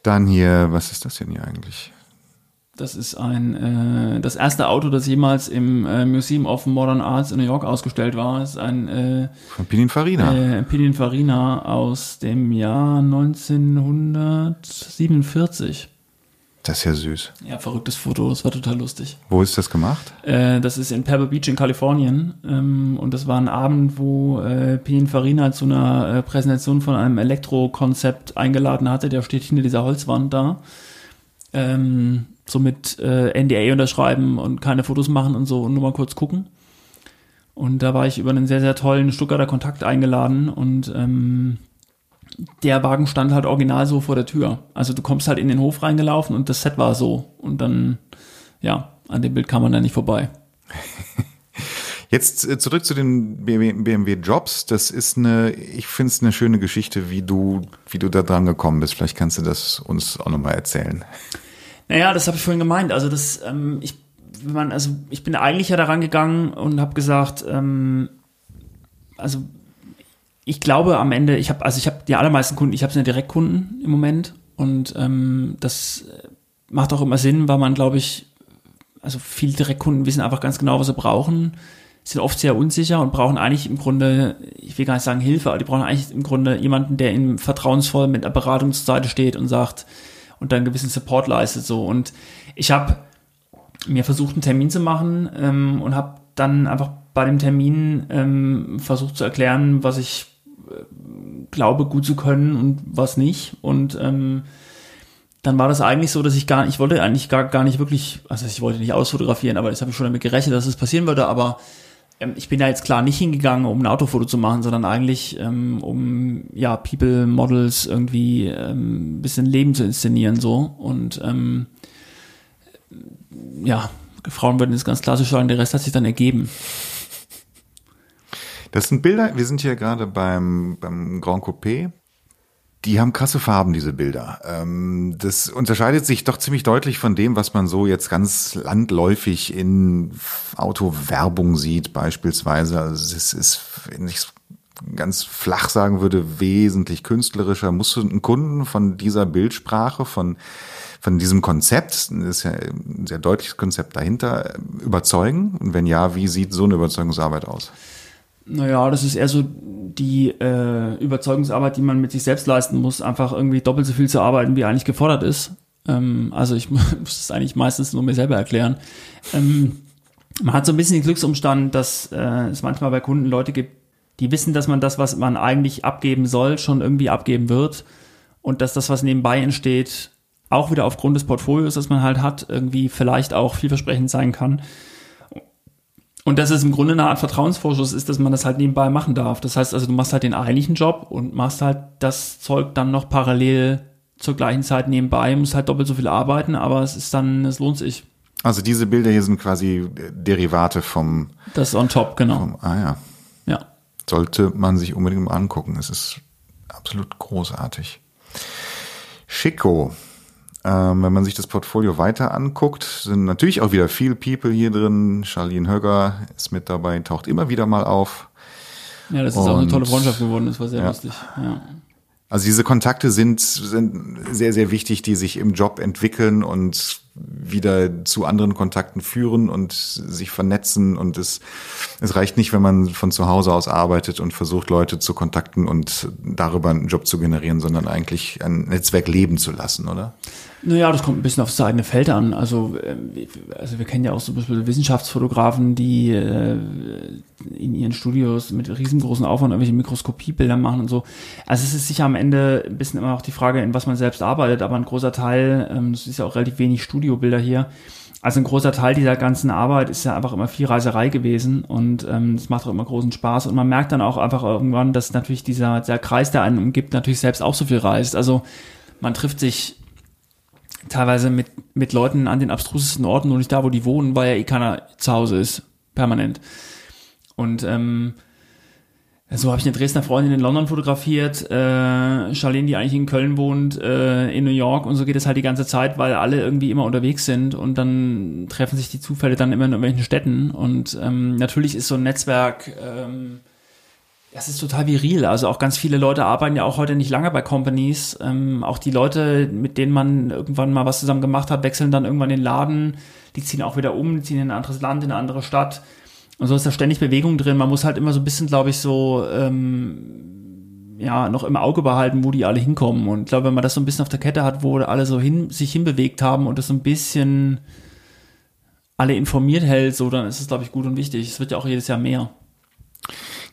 Speaker 2: Dann hier, was ist das denn hier eigentlich?
Speaker 4: Das ist ein äh, das erste Auto, das jemals im äh, Museum of Modern Arts in New York ausgestellt war. Das ist ein äh,
Speaker 2: von Pininfarina.
Speaker 4: Äh, Pininfarina aus dem Jahr 1947.
Speaker 2: Das ist ja süß.
Speaker 4: Ja, verrücktes Foto, das war total lustig.
Speaker 2: Wo ist das gemacht?
Speaker 4: Äh, das ist in Pebble Beach in Kalifornien. Ähm, und das war ein Abend, wo äh, Pininfarina zu einer äh, Präsentation von einem Elektro-Konzept eingeladen hatte. Der steht hinter dieser Holzwand da. Ähm, so mit äh, NDA unterschreiben und keine Fotos machen und so und nur mal kurz gucken. Und da war ich über einen sehr, sehr tollen Stuttgarter Kontakt eingeladen und ähm, der Wagen stand halt original so vor der Tür. Also du kommst halt in den Hof reingelaufen und das Set war so. Und dann, ja, an dem Bild kam man da nicht vorbei.
Speaker 2: Jetzt äh, zurück zu den BMW Jobs. Das ist eine, ich finde es eine schöne Geschichte, wie du, wie du da dran gekommen bist. Vielleicht kannst du das uns auch nochmal erzählen.
Speaker 4: Naja, das habe ich vorhin gemeint. Also das, ähm, ich, wenn man, also ich bin eigentlich ja daran gegangen und habe gesagt, ähm, also ich glaube am Ende, ich habe, also ich habe die allermeisten Kunden, ich habe eine Direktkunden im Moment und ähm, das macht auch immer Sinn, weil man, glaube ich, also viele Direktkunden wissen einfach ganz genau, was sie brauchen, sind oft sehr unsicher und brauchen eigentlich im Grunde, ich will gar nicht sagen Hilfe, aber die brauchen eigentlich im Grunde jemanden, der ihnen vertrauensvoll mit einer Beratung zur Seite steht und sagt, und dann gewissen Support leistet so. Und ich habe mir versucht, einen Termin zu machen ähm, und habe dann einfach bei dem Termin ähm, versucht zu erklären, was ich äh, glaube gut zu können und was nicht. Und ähm, dann war das eigentlich so, dass ich gar, ich wollte eigentlich gar, gar nicht wirklich, also ich wollte nicht ausfotografieren, aber das habe ich schon damit gerechnet, dass es das passieren würde, aber ähm, ich bin da jetzt klar nicht hingegangen, um ein Autofoto zu machen, sondern eigentlich ähm, um ja People Models irgendwie ähm, bisschen Leben zu inszenieren so und ähm, ja Frauen würden jetzt ganz klassisch sagen, der Rest hat sich dann ergeben.
Speaker 2: Das sind Bilder. Wir sind hier gerade beim beim Grand Coupé die haben krasse Farben, diese Bilder. Ähm, das unterscheidet sich doch ziemlich deutlich von dem, was man so jetzt ganz landläufig in Autowerbung sieht, beispielsweise. Also es ist, wenn ich es ganz flach sagen würde, wesentlich künstlerischer. Musst du einen Kunden von dieser Bildsprache, von von diesem Konzept, das ist ja ein sehr deutliches Konzept dahinter, überzeugen? Und wenn ja, wie sieht so eine Überzeugungsarbeit aus?
Speaker 4: Naja, das ist eher so die äh, Überzeugungsarbeit, die man mit sich selbst leisten muss, einfach irgendwie doppelt so viel zu arbeiten, wie eigentlich gefordert ist. Ähm, also ich muss es eigentlich meistens nur mir selber erklären. Ähm, man hat so ein bisschen den Glücksumstand, dass äh, es manchmal bei Kunden Leute gibt, die wissen, dass man das, was man eigentlich abgeben soll, schon irgendwie abgeben wird und dass das, was nebenbei entsteht, auch wieder aufgrund des Portfolios, das man halt hat, irgendwie vielleicht auch vielversprechend sein kann. Und dass es im Grunde eine Art Vertrauensvorschuss ist, dass man das halt nebenbei machen darf. Das heißt also, du machst halt den eigentlichen Job und machst halt das Zeug dann noch parallel zur gleichen Zeit nebenbei, muss halt doppelt so viel arbeiten, aber es ist dann, es lohnt sich.
Speaker 2: Also diese Bilder hier sind quasi Derivate vom.
Speaker 4: Das ist on top, genau.
Speaker 2: Vom, ah ja.
Speaker 4: Ja.
Speaker 2: Sollte man sich unbedingt mal angucken. Es ist absolut großartig. Schicko. Ähm, wenn man sich das Portfolio weiter anguckt, sind natürlich auch wieder viele People hier drin. Charlene Högger ist mit dabei, taucht immer wieder mal auf.
Speaker 4: Ja, das ist Und, auch eine tolle Freundschaft geworden, das war sehr
Speaker 2: ja.
Speaker 4: lustig. Ja.
Speaker 2: Also diese Kontakte sind, sind sehr, sehr wichtig, die sich im Job entwickeln und wieder zu anderen Kontakten führen und sich vernetzen. Und es, es reicht nicht, wenn man von zu Hause aus arbeitet und versucht, Leute zu kontakten und darüber einen Job zu generieren, sondern eigentlich ein Netzwerk leben zu lassen, oder?
Speaker 4: Naja, das kommt ein bisschen aufs eigene Feld an. Also, äh, also wir kennen ja auch so Wissenschaftsfotografen, die äh, in ihren Studios mit riesengroßen Aufwand irgendwelche Mikroskopiebilder machen und so. Also es ist sicher am Ende ein bisschen immer auch die Frage, in was man selbst arbeitet, aber ein großer Teil, ähm, das ist ja auch relativ wenig Studiobilder hier, also ein großer Teil dieser ganzen Arbeit ist ja einfach immer viel Reiserei gewesen und ähm, es macht auch immer großen Spaß und man merkt dann auch einfach irgendwann, dass natürlich dieser, dieser Kreis, der einen umgibt, natürlich selbst auch so viel reist. Also man trifft sich teilweise mit, mit Leuten an den abstrusesten Orten, nur nicht da, wo die wohnen, weil ja eh keiner zu Hause ist, permanent. Und ähm, so habe ich eine Dresdner Freundin in London fotografiert, äh, Charlene, die eigentlich in Köln wohnt, äh, in New York und so geht es halt die ganze Zeit, weil alle irgendwie immer unterwegs sind und dann treffen sich die Zufälle dann immer in irgendwelchen Städten und ähm, natürlich ist so ein Netzwerk ähm, das ist total viril. Also auch ganz viele Leute arbeiten ja auch heute nicht lange bei Companies. Ähm, auch die Leute, mit denen man irgendwann mal was zusammen gemacht hat, wechseln dann irgendwann den Laden. Die ziehen auch wieder um, ziehen in ein anderes Land, in eine andere Stadt. Und so ist da ständig Bewegung drin. Man muss halt immer so ein bisschen, glaube ich, so ähm, ja noch im Auge behalten, wo die alle hinkommen. Und ich glaube, wenn man das so ein bisschen auf der Kette hat, wo alle so hin sich hinbewegt haben und das so ein bisschen alle informiert hält, so dann ist es, glaube ich, gut und wichtig. Es wird ja auch jedes Jahr mehr.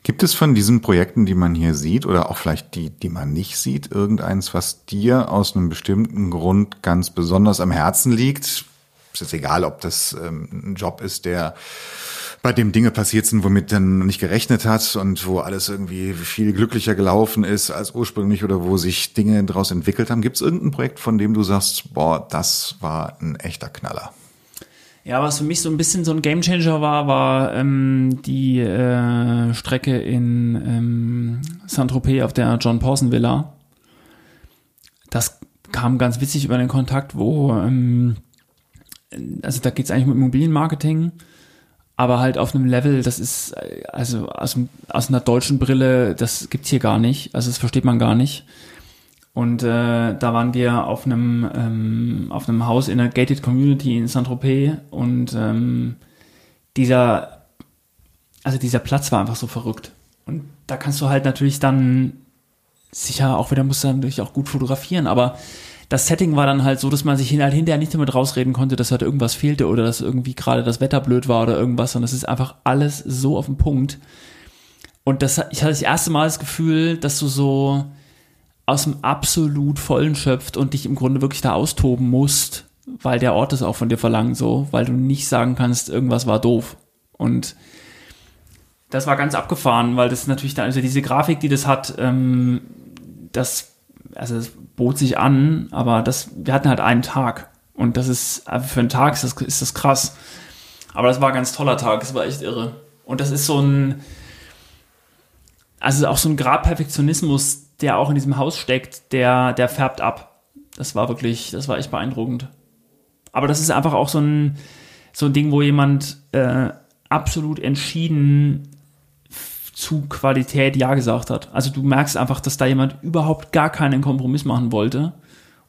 Speaker 2: Gibt es von diesen Projekten, die man hier sieht oder auch vielleicht die, die man nicht sieht, irgendeins, was dir aus einem bestimmten Grund ganz besonders am Herzen liegt? Ist jetzt egal, ob das ähm, ein Job ist, der bei dem Dinge passiert sind, womit dann nicht gerechnet hat und wo alles irgendwie viel glücklicher gelaufen ist als ursprünglich oder wo sich Dinge daraus entwickelt haben. Gibt es irgendein Projekt, von dem du sagst, boah, das war ein echter Knaller?
Speaker 4: Ja, was für mich so ein bisschen so ein Gamechanger war, war ähm, die äh, Strecke in ähm, Saint-Tropez auf der John Pawson Villa. Das kam ganz witzig über den Kontakt, wo, ähm, also da geht's eigentlich um Immobilienmarketing, aber halt auf einem Level, das ist, also aus, aus einer deutschen Brille, das gibt's hier gar nicht, also das versteht man gar nicht. Und äh, da waren wir auf einem, ähm, auf einem Haus in der Gated Community in Saint-Tropez und ähm, dieser, also dieser Platz war einfach so verrückt. Und da kannst du halt natürlich dann sicher auch wieder, musst du natürlich auch gut fotografieren, aber das Setting war dann halt so, dass man sich halt hinterher nicht damit rausreden konnte, dass halt irgendwas fehlte oder dass irgendwie gerade das Wetter blöd war oder irgendwas, sondern es ist einfach alles so auf den Punkt. Und das, ich hatte das erste Mal das Gefühl, dass du so, aus dem absolut vollen schöpft und dich im Grunde wirklich da austoben musst, weil der Ort es auch von dir verlangt, so, weil du nicht sagen kannst, irgendwas war doof. Und das war ganz abgefahren, weil das natürlich dann, also diese Grafik, die das hat, ähm, das, also das bot sich an, aber das, wir hatten halt einen Tag. Und das ist, also für einen Tag ist das, ist das krass. Aber das war ein ganz toller Tag, das war echt irre. Und das ist so ein, also auch so ein Grad-Perfektionismus, der auch in diesem Haus steckt, der, der färbt ab. Das war wirklich, das war echt beeindruckend. Aber das ist einfach auch so ein, so ein Ding, wo jemand äh, absolut entschieden zu Qualität Ja gesagt hat. Also du merkst einfach, dass da jemand überhaupt gar keinen Kompromiss machen wollte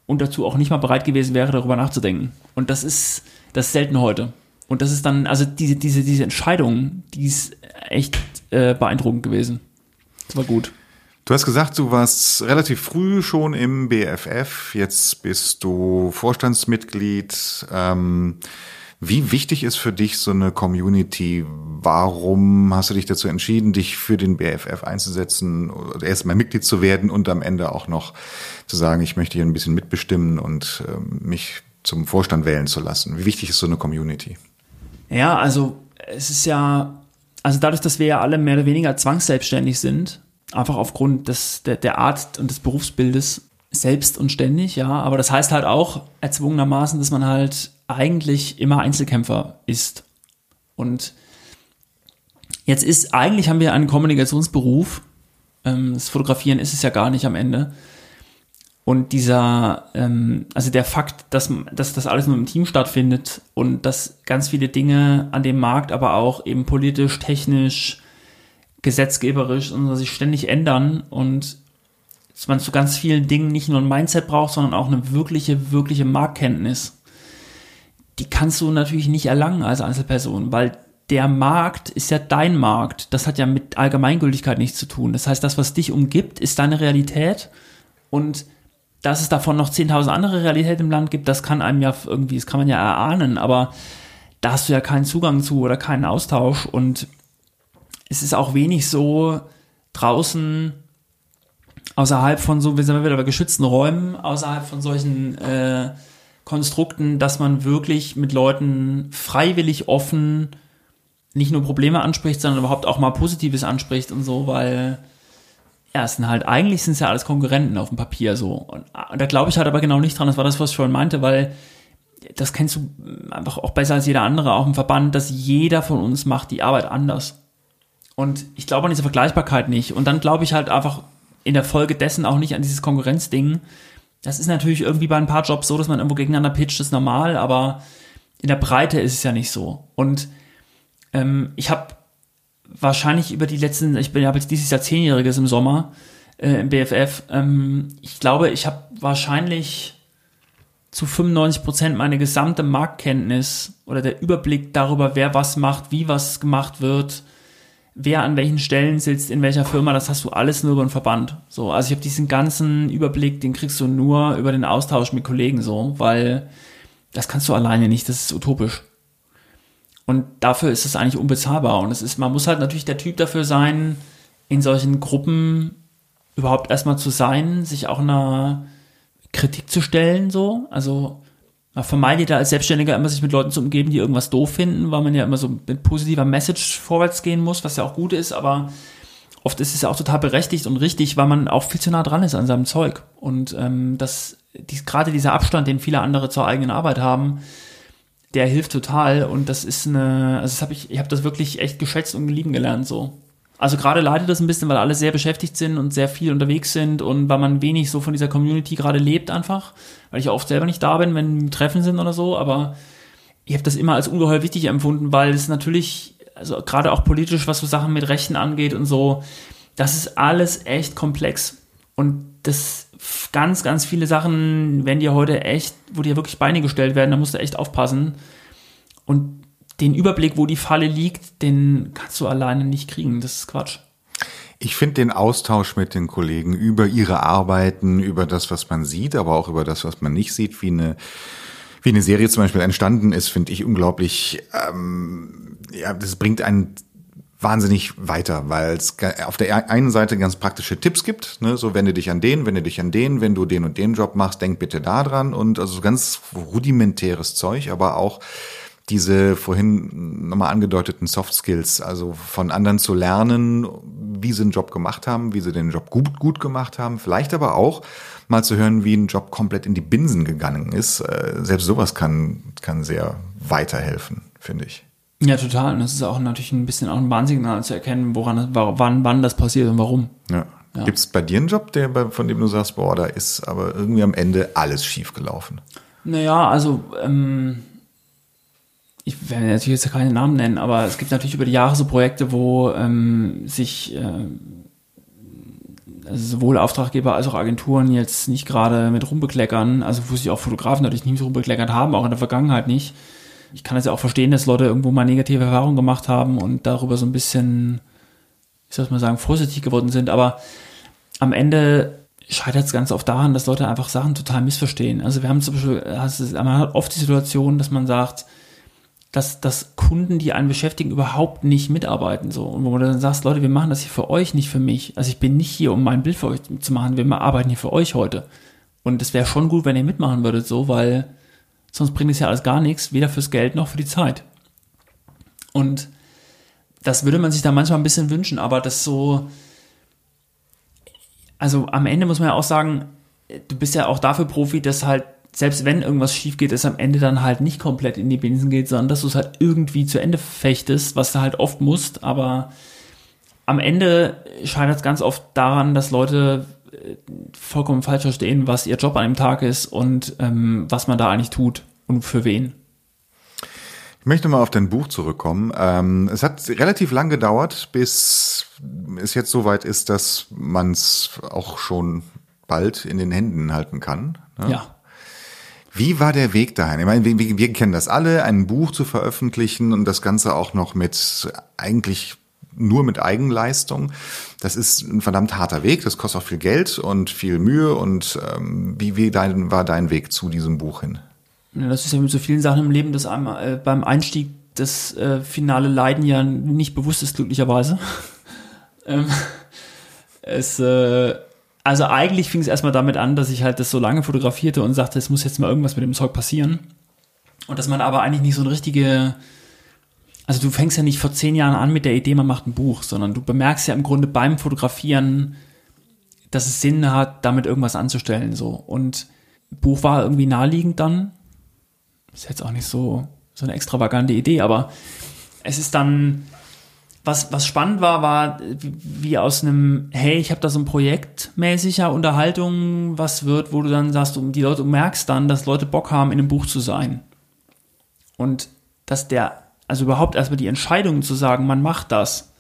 Speaker 4: und dazu auch nicht mal bereit gewesen wäre, darüber nachzudenken. Und das ist, das ist selten heute. Und das ist dann, also diese, diese, diese Entscheidung, die ist echt äh, beeindruckend gewesen. Das war gut.
Speaker 2: Du hast gesagt, du warst relativ früh schon im BFF. Jetzt bist du Vorstandsmitglied. Ähm, wie wichtig ist für dich so eine Community? Warum hast du dich dazu entschieden, dich für den BFF einzusetzen, erstmal Mitglied zu werden und am Ende auch noch zu sagen, ich möchte hier ein bisschen mitbestimmen und ähm, mich zum Vorstand wählen zu lassen? Wie wichtig ist so eine Community?
Speaker 4: Ja, also es ist ja, also dadurch, dass wir ja alle mehr oder weniger zwangsselbstständig sind, einfach aufgrund des, der, der Art und des Berufsbildes selbst und ständig, ja, aber das heißt halt auch erzwungenermaßen, dass man halt eigentlich immer Einzelkämpfer ist. Und jetzt ist, eigentlich haben wir einen Kommunikationsberuf, ähm, das Fotografieren ist es ja gar nicht am Ende. Und dieser, ähm, also der Fakt, dass, dass das alles nur im Team stattfindet und dass ganz viele Dinge an dem Markt, aber auch eben politisch, technisch, gesetzgeberisch und so sich ständig ändern und dass man zu ganz vielen Dingen nicht nur ein Mindset braucht, sondern auch eine wirkliche, wirkliche Marktkenntnis. Die kannst du natürlich nicht erlangen als Einzelperson, weil der Markt ist ja dein Markt. Das hat ja mit Allgemeingültigkeit nichts zu tun. Das heißt, das, was dich umgibt, ist deine Realität und dass es davon noch 10.000 andere Realitäten im Land gibt, das kann einem ja irgendwie, das kann man ja erahnen, aber da hast du ja keinen Zugang zu oder keinen Austausch und es ist auch wenig so draußen außerhalb von so, wir sind wieder bei geschützten Räumen, außerhalb von solchen äh, Konstrukten, dass man wirklich mit Leuten freiwillig offen nicht nur Probleme anspricht, sondern überhaupt auch mal Positives anspricht und so, weil ja, es sind halt, eigentlich sind es ja alles Konkurrenten auf dem Papier so. Und, und da glaube ich halt aber genau nicht dran, das war das, was ich vorhin meinte, weil das kennst du einfach auch besser als jeder andere, auch im Verband, dass jeder von uns macht die Arbeit anders. Und ich glaube an diese Vergleichbarkeit nicht. Und dann glaube ich halt einfach in der Folge dessen auch nicht an dieses Konkurrenzding. Das ist natürlich irgendwie bei ein paar Jobs so, dass man irgendwo gegeneinander pitcht, ist normal, aber in der Breite ist es ja nicht so. Und ähm, ich habe wahrscheinlich über die letzten, ich bin ja jetzt dieses Jahr zehnjähriges im Sommer äh, im BFF. Ähm, ich glaube, ich habe wahrscheinlich zu 95 Prozent meine gesamte Marktkenntnis oder der Überblick darüber, wer was macht, wie was gemacht wird, wer an welchen Stellen sitzt, in welcher Firma, das hast du alles nur über den Verband. So, also ich habe diesen ganzen Überblick, den kriegst du nur über den Austausch mit Kollegen so, weil das kannst du alleine nicht, das ist utopisch. Und dafür ist es eigentlich unbezahlbar. Und es ist, man muss halt natürlich der Typ dafür sein, in solchen Gruppen überhaupt erstmal zu sein, sich auch einer Kritik zu stellen, so. Also, man vermeidet da als Selbstständiger immer sich mit Leuten zu umgeben, die irgendwas doof finden, weil man ja immer so mit positiver Message vorwärts gehen muss, was ja auch gut ist, aber oft ist es ja auch total berechtigt und richtig, weil man auch viel zu nah dran ist an seinem Zeug. Und ähm, das, dies, gerade dieser Abstand, den viele andere zur eigenen Arbeit haben, der hilft total und das ist eine, also das habe ich, ich habe das wirklich echt geschätzt und lieben gelernt so. Also gerade leidet das ein bisschen, weil alle sehr beschäftigt sind und sehr viel unterwegs sind und weil man wenig so von dieser Community gerade lebt einfach, weil ich oft selber nicht da bin, wenn Treffen sind oder so, aber ich habe das immer als ungeheuer wichtig empfunden, weil es natürlich, also gerade auch politisch, was so Sachen mit Rechten angeht und so, das ist alles echt komplex und das ganz, ganz viele Sachen werden dir heute echt, wo dir wirklich Beine gestellt werden, da musst du echt aufpassen. Und den Überblick, wo die Falle liegt, den kannst du alleine nicht kriegen. Das ist Quatsch.
Speaker 2: Ich finde den Austausch mit den Kollegen über ihre Arbeiten, über das, was man sieht, aber auch über das, was man nicht sieht, wie eine wie eine Serie zum Beispiel entstanden ist, finde ich unglaublich. Ähm, ja, das bringt einen wahnsinnig weiter, weil es auf der einen Seite ganz praktische Tipps gibt, ne, so wende dich an den, wende dich an den, wenn du den und den Job machst, denk bitte da dran und also ganz rudimentäres Zeug, aber auch diese vorhin nochmal angedeuteten Soft Skills, also von anderen zu lernen, wie sie einen Job gemacht haben, wie sie den Job gut, gut gemacht haben, vielleicht aber auch mal zu hören, wie ein Job komplett in die Binsen gegangen ist. Äh, selbst sowas kann, kann sehr weiterhelfen, finde ich.
Speaker 4: Ja, total. Und das ist auch natürlich ein bisschen auch ein Warnsignal zu erkennen, woran, wann, wann das passiert und warum.
Speaker 2: Ja. ja. Gibt es bei dir einen Job, der, von dem du sagst, boah, da ist aber irgendwie am Ende alles schief gelaufen?
Speaker 4: Naja, also ähm, ich werde natürlich jetzt keine Namen nennen, aber es gibt natürlich über die Jahre so Projekte, wo ähm, sich äh, also sowohl Auftraggeber als auch Agenturen jetzt nicht gerade mit rumbekleckern, also wo sich auch Fotografen natürlich nicht rumbekleckert haben, auch in der Vergangenheit nicht ich kann das ja auch verstehen, dass Leute irgendwo mal negative Erfahrungen gemacht haben und darüber so ein bisschen, ich soll mal sagen, vorsichtig geworden sind. Aber am Ende scheitert es ganz oft daran, dass Leute einfach Sachen total missverstehen. Also wir haben zum Beispiel, man hat oft die Situation, dass man sagt, dass, dass Kunden, die einen beschäftigen, überhaupt nicht mitarbeiten. So. Und wo du dann sagst, Leute, wir machen das hier für euch, nicht für mich. Also ich bin nicht hier, um mein Bild für euch zu machen, wir arbeiten hier für euch heute. Und es wäre schon gut, wenn ihr mitmachen würdet, so, weil sonst bringt es ja alles gar nichts, weder fürs Geld noch für die Zeit. Und das würde man sich da manchmal ein bisschen wünschen, aber das so, also am Ende muss man ja auch sagen, du bist ja auch dafür Profi, dass halt, selbst wenn irgendwas schief geht, es am Ende dann halt nicht komplett in die Binsen geht, sondern dass du es halt irgendwie zu Ende fechtest, was du halt oft musst, aber am Ende scheitert es ganz oft daran, dass Leute äh, vollkommen falsch verstehen, was ihr Job an dem Tag ist und ähm, was man da eigentlich tut und für wen.
Speaker 2: Ich möchte mal auf dein Buch zurückkommen. Ähm, es hat relativ lang gedauert, bis es jetzt soweit ist, dass man es auch schon bald in den Händen halten kann.
Speaker 4: Ne? Ja.
Speaker 2: Wie war der Weg dahin? Ich meine, wir, wir kennen das alle, ein Buch zu veröffentlichen und das Ganze auch noch mit eigentlich nur mit Eigenleistung. Das ist ein verdammt harter Weg. Das kostet auch viel Geld und viel Mühe. Und ähm, wie, wie dein, war dein Weg zu diesem Buch hin?
Speaker 4: Ja, das ist ja mit so vielen Sachen im Leben, dass einem äh, beim Einstieg das äh, finale Leiden ja nicht bewusst ist, glücklicherweise. ähm, es, äh, also eigentlich fing es erstmal damit an, dass ich halt das so lange fotografierte und sagte, es muss jetzt mal irgendwas mit dem Zeug passieren. Und dass man aber eigentlich nicht so eine richtige, also du fängst ja nicht vor zehn Jahren an mit der Idee, man macht ein Buch, sondern du bemerkst ja im Grunde beim Fotografieren, dass es Sinn hat, damit irgendwas anzustellen, so. Und Buch war irgendwie naheliegend dann ist jetzt auch nicht so, so eine extravagante Idee, aber es ist dann, was, was spannend war, war wie aus einem, hey, ich habe da so ein Projekt mäßiger Unterhaltung, was wird, wo du dann sagst, du, die Leute, du merkst dann, dass Leute Bock haben, in einem Buch zu sein. Und dass der, also überhaupt erstmal die Entscheidung zu sagen, man macht das,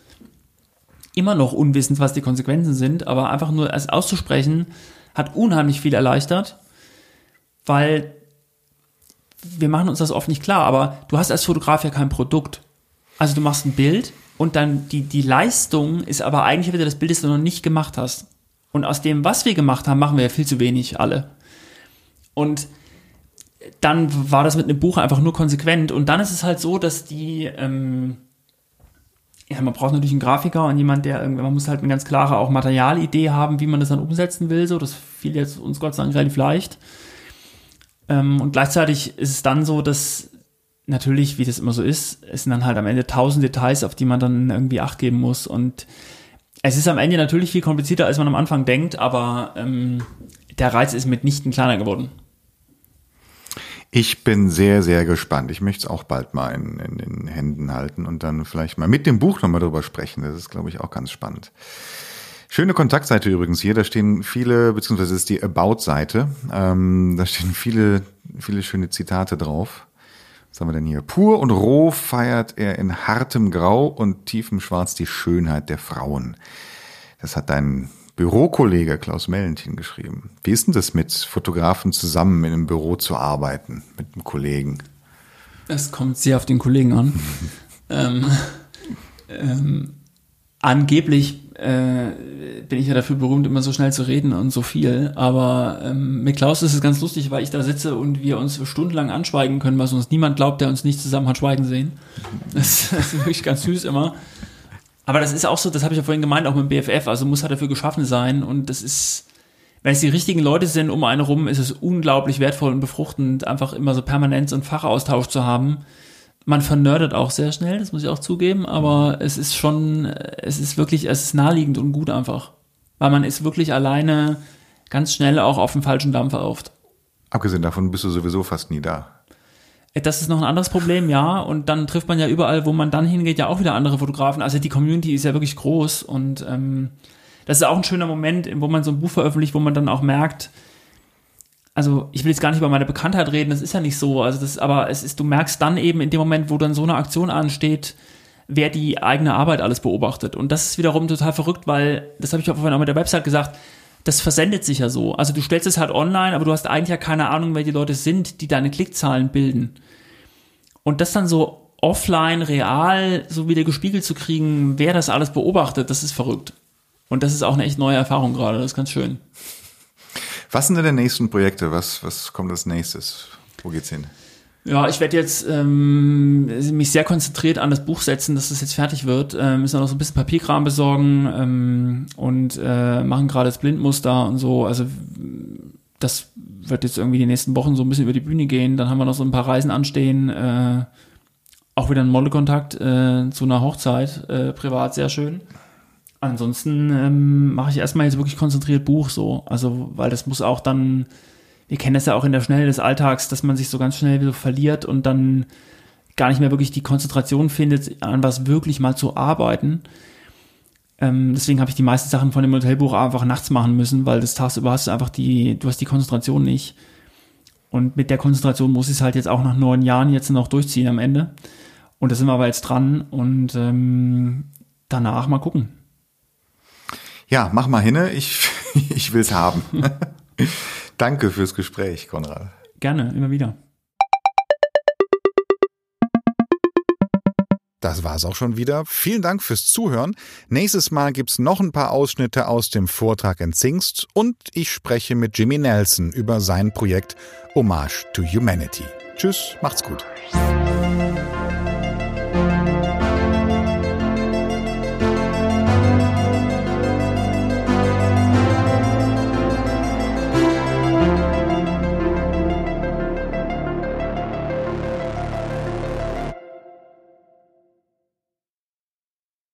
Speaker 4: immer noch unwissend, was die Konsequenzen sind, aber einfach nur es auszusprechen, hat unheimlich viel erleichtert, weil wir machen uns das oft nicht klar, aber du hast als Fotograf ja kein Produkt. Also du machst ein Bild und dann die, die Leistung ist aber eigentlich wieder das Bild, das du noch nicht gemacht hast. Und aus dem, was wir gemacht haben, machen wir ja viel zu wenig alle. Und dann war das mit einem Buch einfach nur konsequent. Und dann ist es halt so, dass die, ähm, ja, man braucht natürlich einen Grafiker und jemand, der irgendwie, man muss halt eine ganz klare auch Materialidee haben, wie man das dann umsetzen will. So, das fiel jetzt uns Gott sei Dank relativ leicht. Ähm, und gleichzeitig ist es dann so, dass natürlich, wie das immer so ist, es sind dann halt am Ende tausend Details, auf die man dann irgendwie Acht geben muss. Und es ist am Ende natürlich viel komplizierter, als man am Anfang denkt, aber ähm, der Reiz ist mitnichten kleiner geworden.
Speaker 2: Ich bin sehr, sehr gespannt. Ich möchte es auch bald mal in, in den Händen halten und dann vielleicht mal mit dem Buch nochmal drüber sprechen. Das ist, glaube ich, auch ganz spannend. Schöne Kontaktseite übrigens hier. Da stehen viele, beziehungsweise ist die About-Seite. Ähm, da stehen viele, viele schöne Zitate drauf. Was haben wir denn hier? Pur und roh feiert er in hartem Grau und tiefem Schwarz die Schönheit der Frauen. Das hat dein Bürokollege Klaus Mellentin geschrieben. Wie ist denn das mit Fotografen zusammen in einem Büro zu arbeiten, mit einem Kollegen?
Speaker 4: Es kommt sehr auf den Kollegen an. ähm, ähm, angeblich äh, bin ich ja dafür berühmt, immer so schnell zu reden und so viel. Aber ähm, mit Klaus ist es ganz lustig, weil ich da sitze und wir uns stundenlang anschweigen können, was uns niemand glaubt, der uns nicht zusammen hat schweigen sehen. Das, das ist wirklich ganz süß immer. Aber das ist auch so, das habe ich ja vorhin gemeint, auch mit dem BFF, also muss halt dafür geschaffen sein und das ist, wenn es die richtigen Leute sind um einen rum, ist es unglaublich wertvoll und befruchtend, einfach immer so permanent so einen Fachaustausch zu haben man vernördet auch sehr schnell, das muss ich auch zugeben, aber es ist schon, es ist wirklich, es ist naheliegend und gut einfach. Weil man ist wirklich alleine ganz schnell auch auf dem falschen Dampfer oft.
Speaker 2: Abgesehen davon bist du sowieso fast nie da.
Speaker 4: Äh, das ist noch ein anderes Problem, ja. Und dann trifft man ja überall, wo man dann hingeht, ja auch wieder andere Fotografen. Also die Community ist ja wirklich groß und ähm, das ist auch ein schöner Moment, wo man so ein Buch veröffentlicht, wo man dann auch merkt, also ich will jetzt gar nicht über meine Bekanntheit reden, das ist ja nicht so. Also das, aber es ist, du merkst dann eben in dem Moment, wo dann so eine Aktion ansteht, wer die eigene Arbeit alles beobachtet. Und das ist wiederum total verrückt, weil, das habe ich auch vorhin auch mit der Website gesagt, das versendet sich ja so. Also du stellst es halt online, aber du hast eigentlich ja keine Ahnung, wer die Leute sind, die deine Klickzahlen bilden. Und das dann so offline, real, so wieder gespiegelt zu kriegen, wer das alles beobachtet, das ist verrückt. Und das ist auch eine echt neue Erfahrung gerade, das ist ganz schön.
Speaker 2: Was sind denn die nächsten Projekte? Was, was kommt als nächstes? Wo geht's hin?
Speaker 4: Ja, ich werde jetzt ähm, mich sehr konzentriert an das Buch setzen, dass das jetzt fertig wird. Ähm, müssen wir noch so ein bisschen Papierkram besorgen ähm, und äh, machen gerade das Blindmuster und so. Also das wird jetzt irgendwie die nächsten Wochen so ein bisschen über die Bühne gehen. Dann haben wir noch so ein paar Reisen anstehen. Äh, auch wieder ein Modelkontakt äh, zu einer Hochzeit, äh, privat sehr schön. Ansonsten ähm, mache ich erstmal jetzt wirklich konzentriert Buch so. Also, weil das muss auch dann, wir kennen das ja auch in der Schnelle des Alltags, dass man sich so ganz schnell wieder verliert und dann gar nicht mehr wirklich die Konzentration findet, an was wirklich mal zu arbeiten. Ähm, deswegen habe ich die meisten Sachen von dem Hotelbuch einfach nachts machen müssen, weil das tagsüber hast du einfach die, du hast die Konzentration nicht. Und mit der Konzentration muss ich es halt jetzt auch nach neun Jahren jetzt noch durchziehen am Ende. Und da sind wir aber jetzt dran und ähm, danach mal gucken.
Speaker 2: Ja, mach mal hin. Ich, ich will's haben. Danke fürs Gespräch, Konrad.
Speaker 4: Gerne, immer wieder.
Speaker 2: Das war's auch schon wieder. Vielen Dank fürs Zuhören. Nächstes Mal gibt's noch ein paar Ausschnitte aus dem Vortrag in Zingst und ich spreche mit Jimmy Nelson über sein Projekt Hommage to Humanity. Tschüss, macht's gut.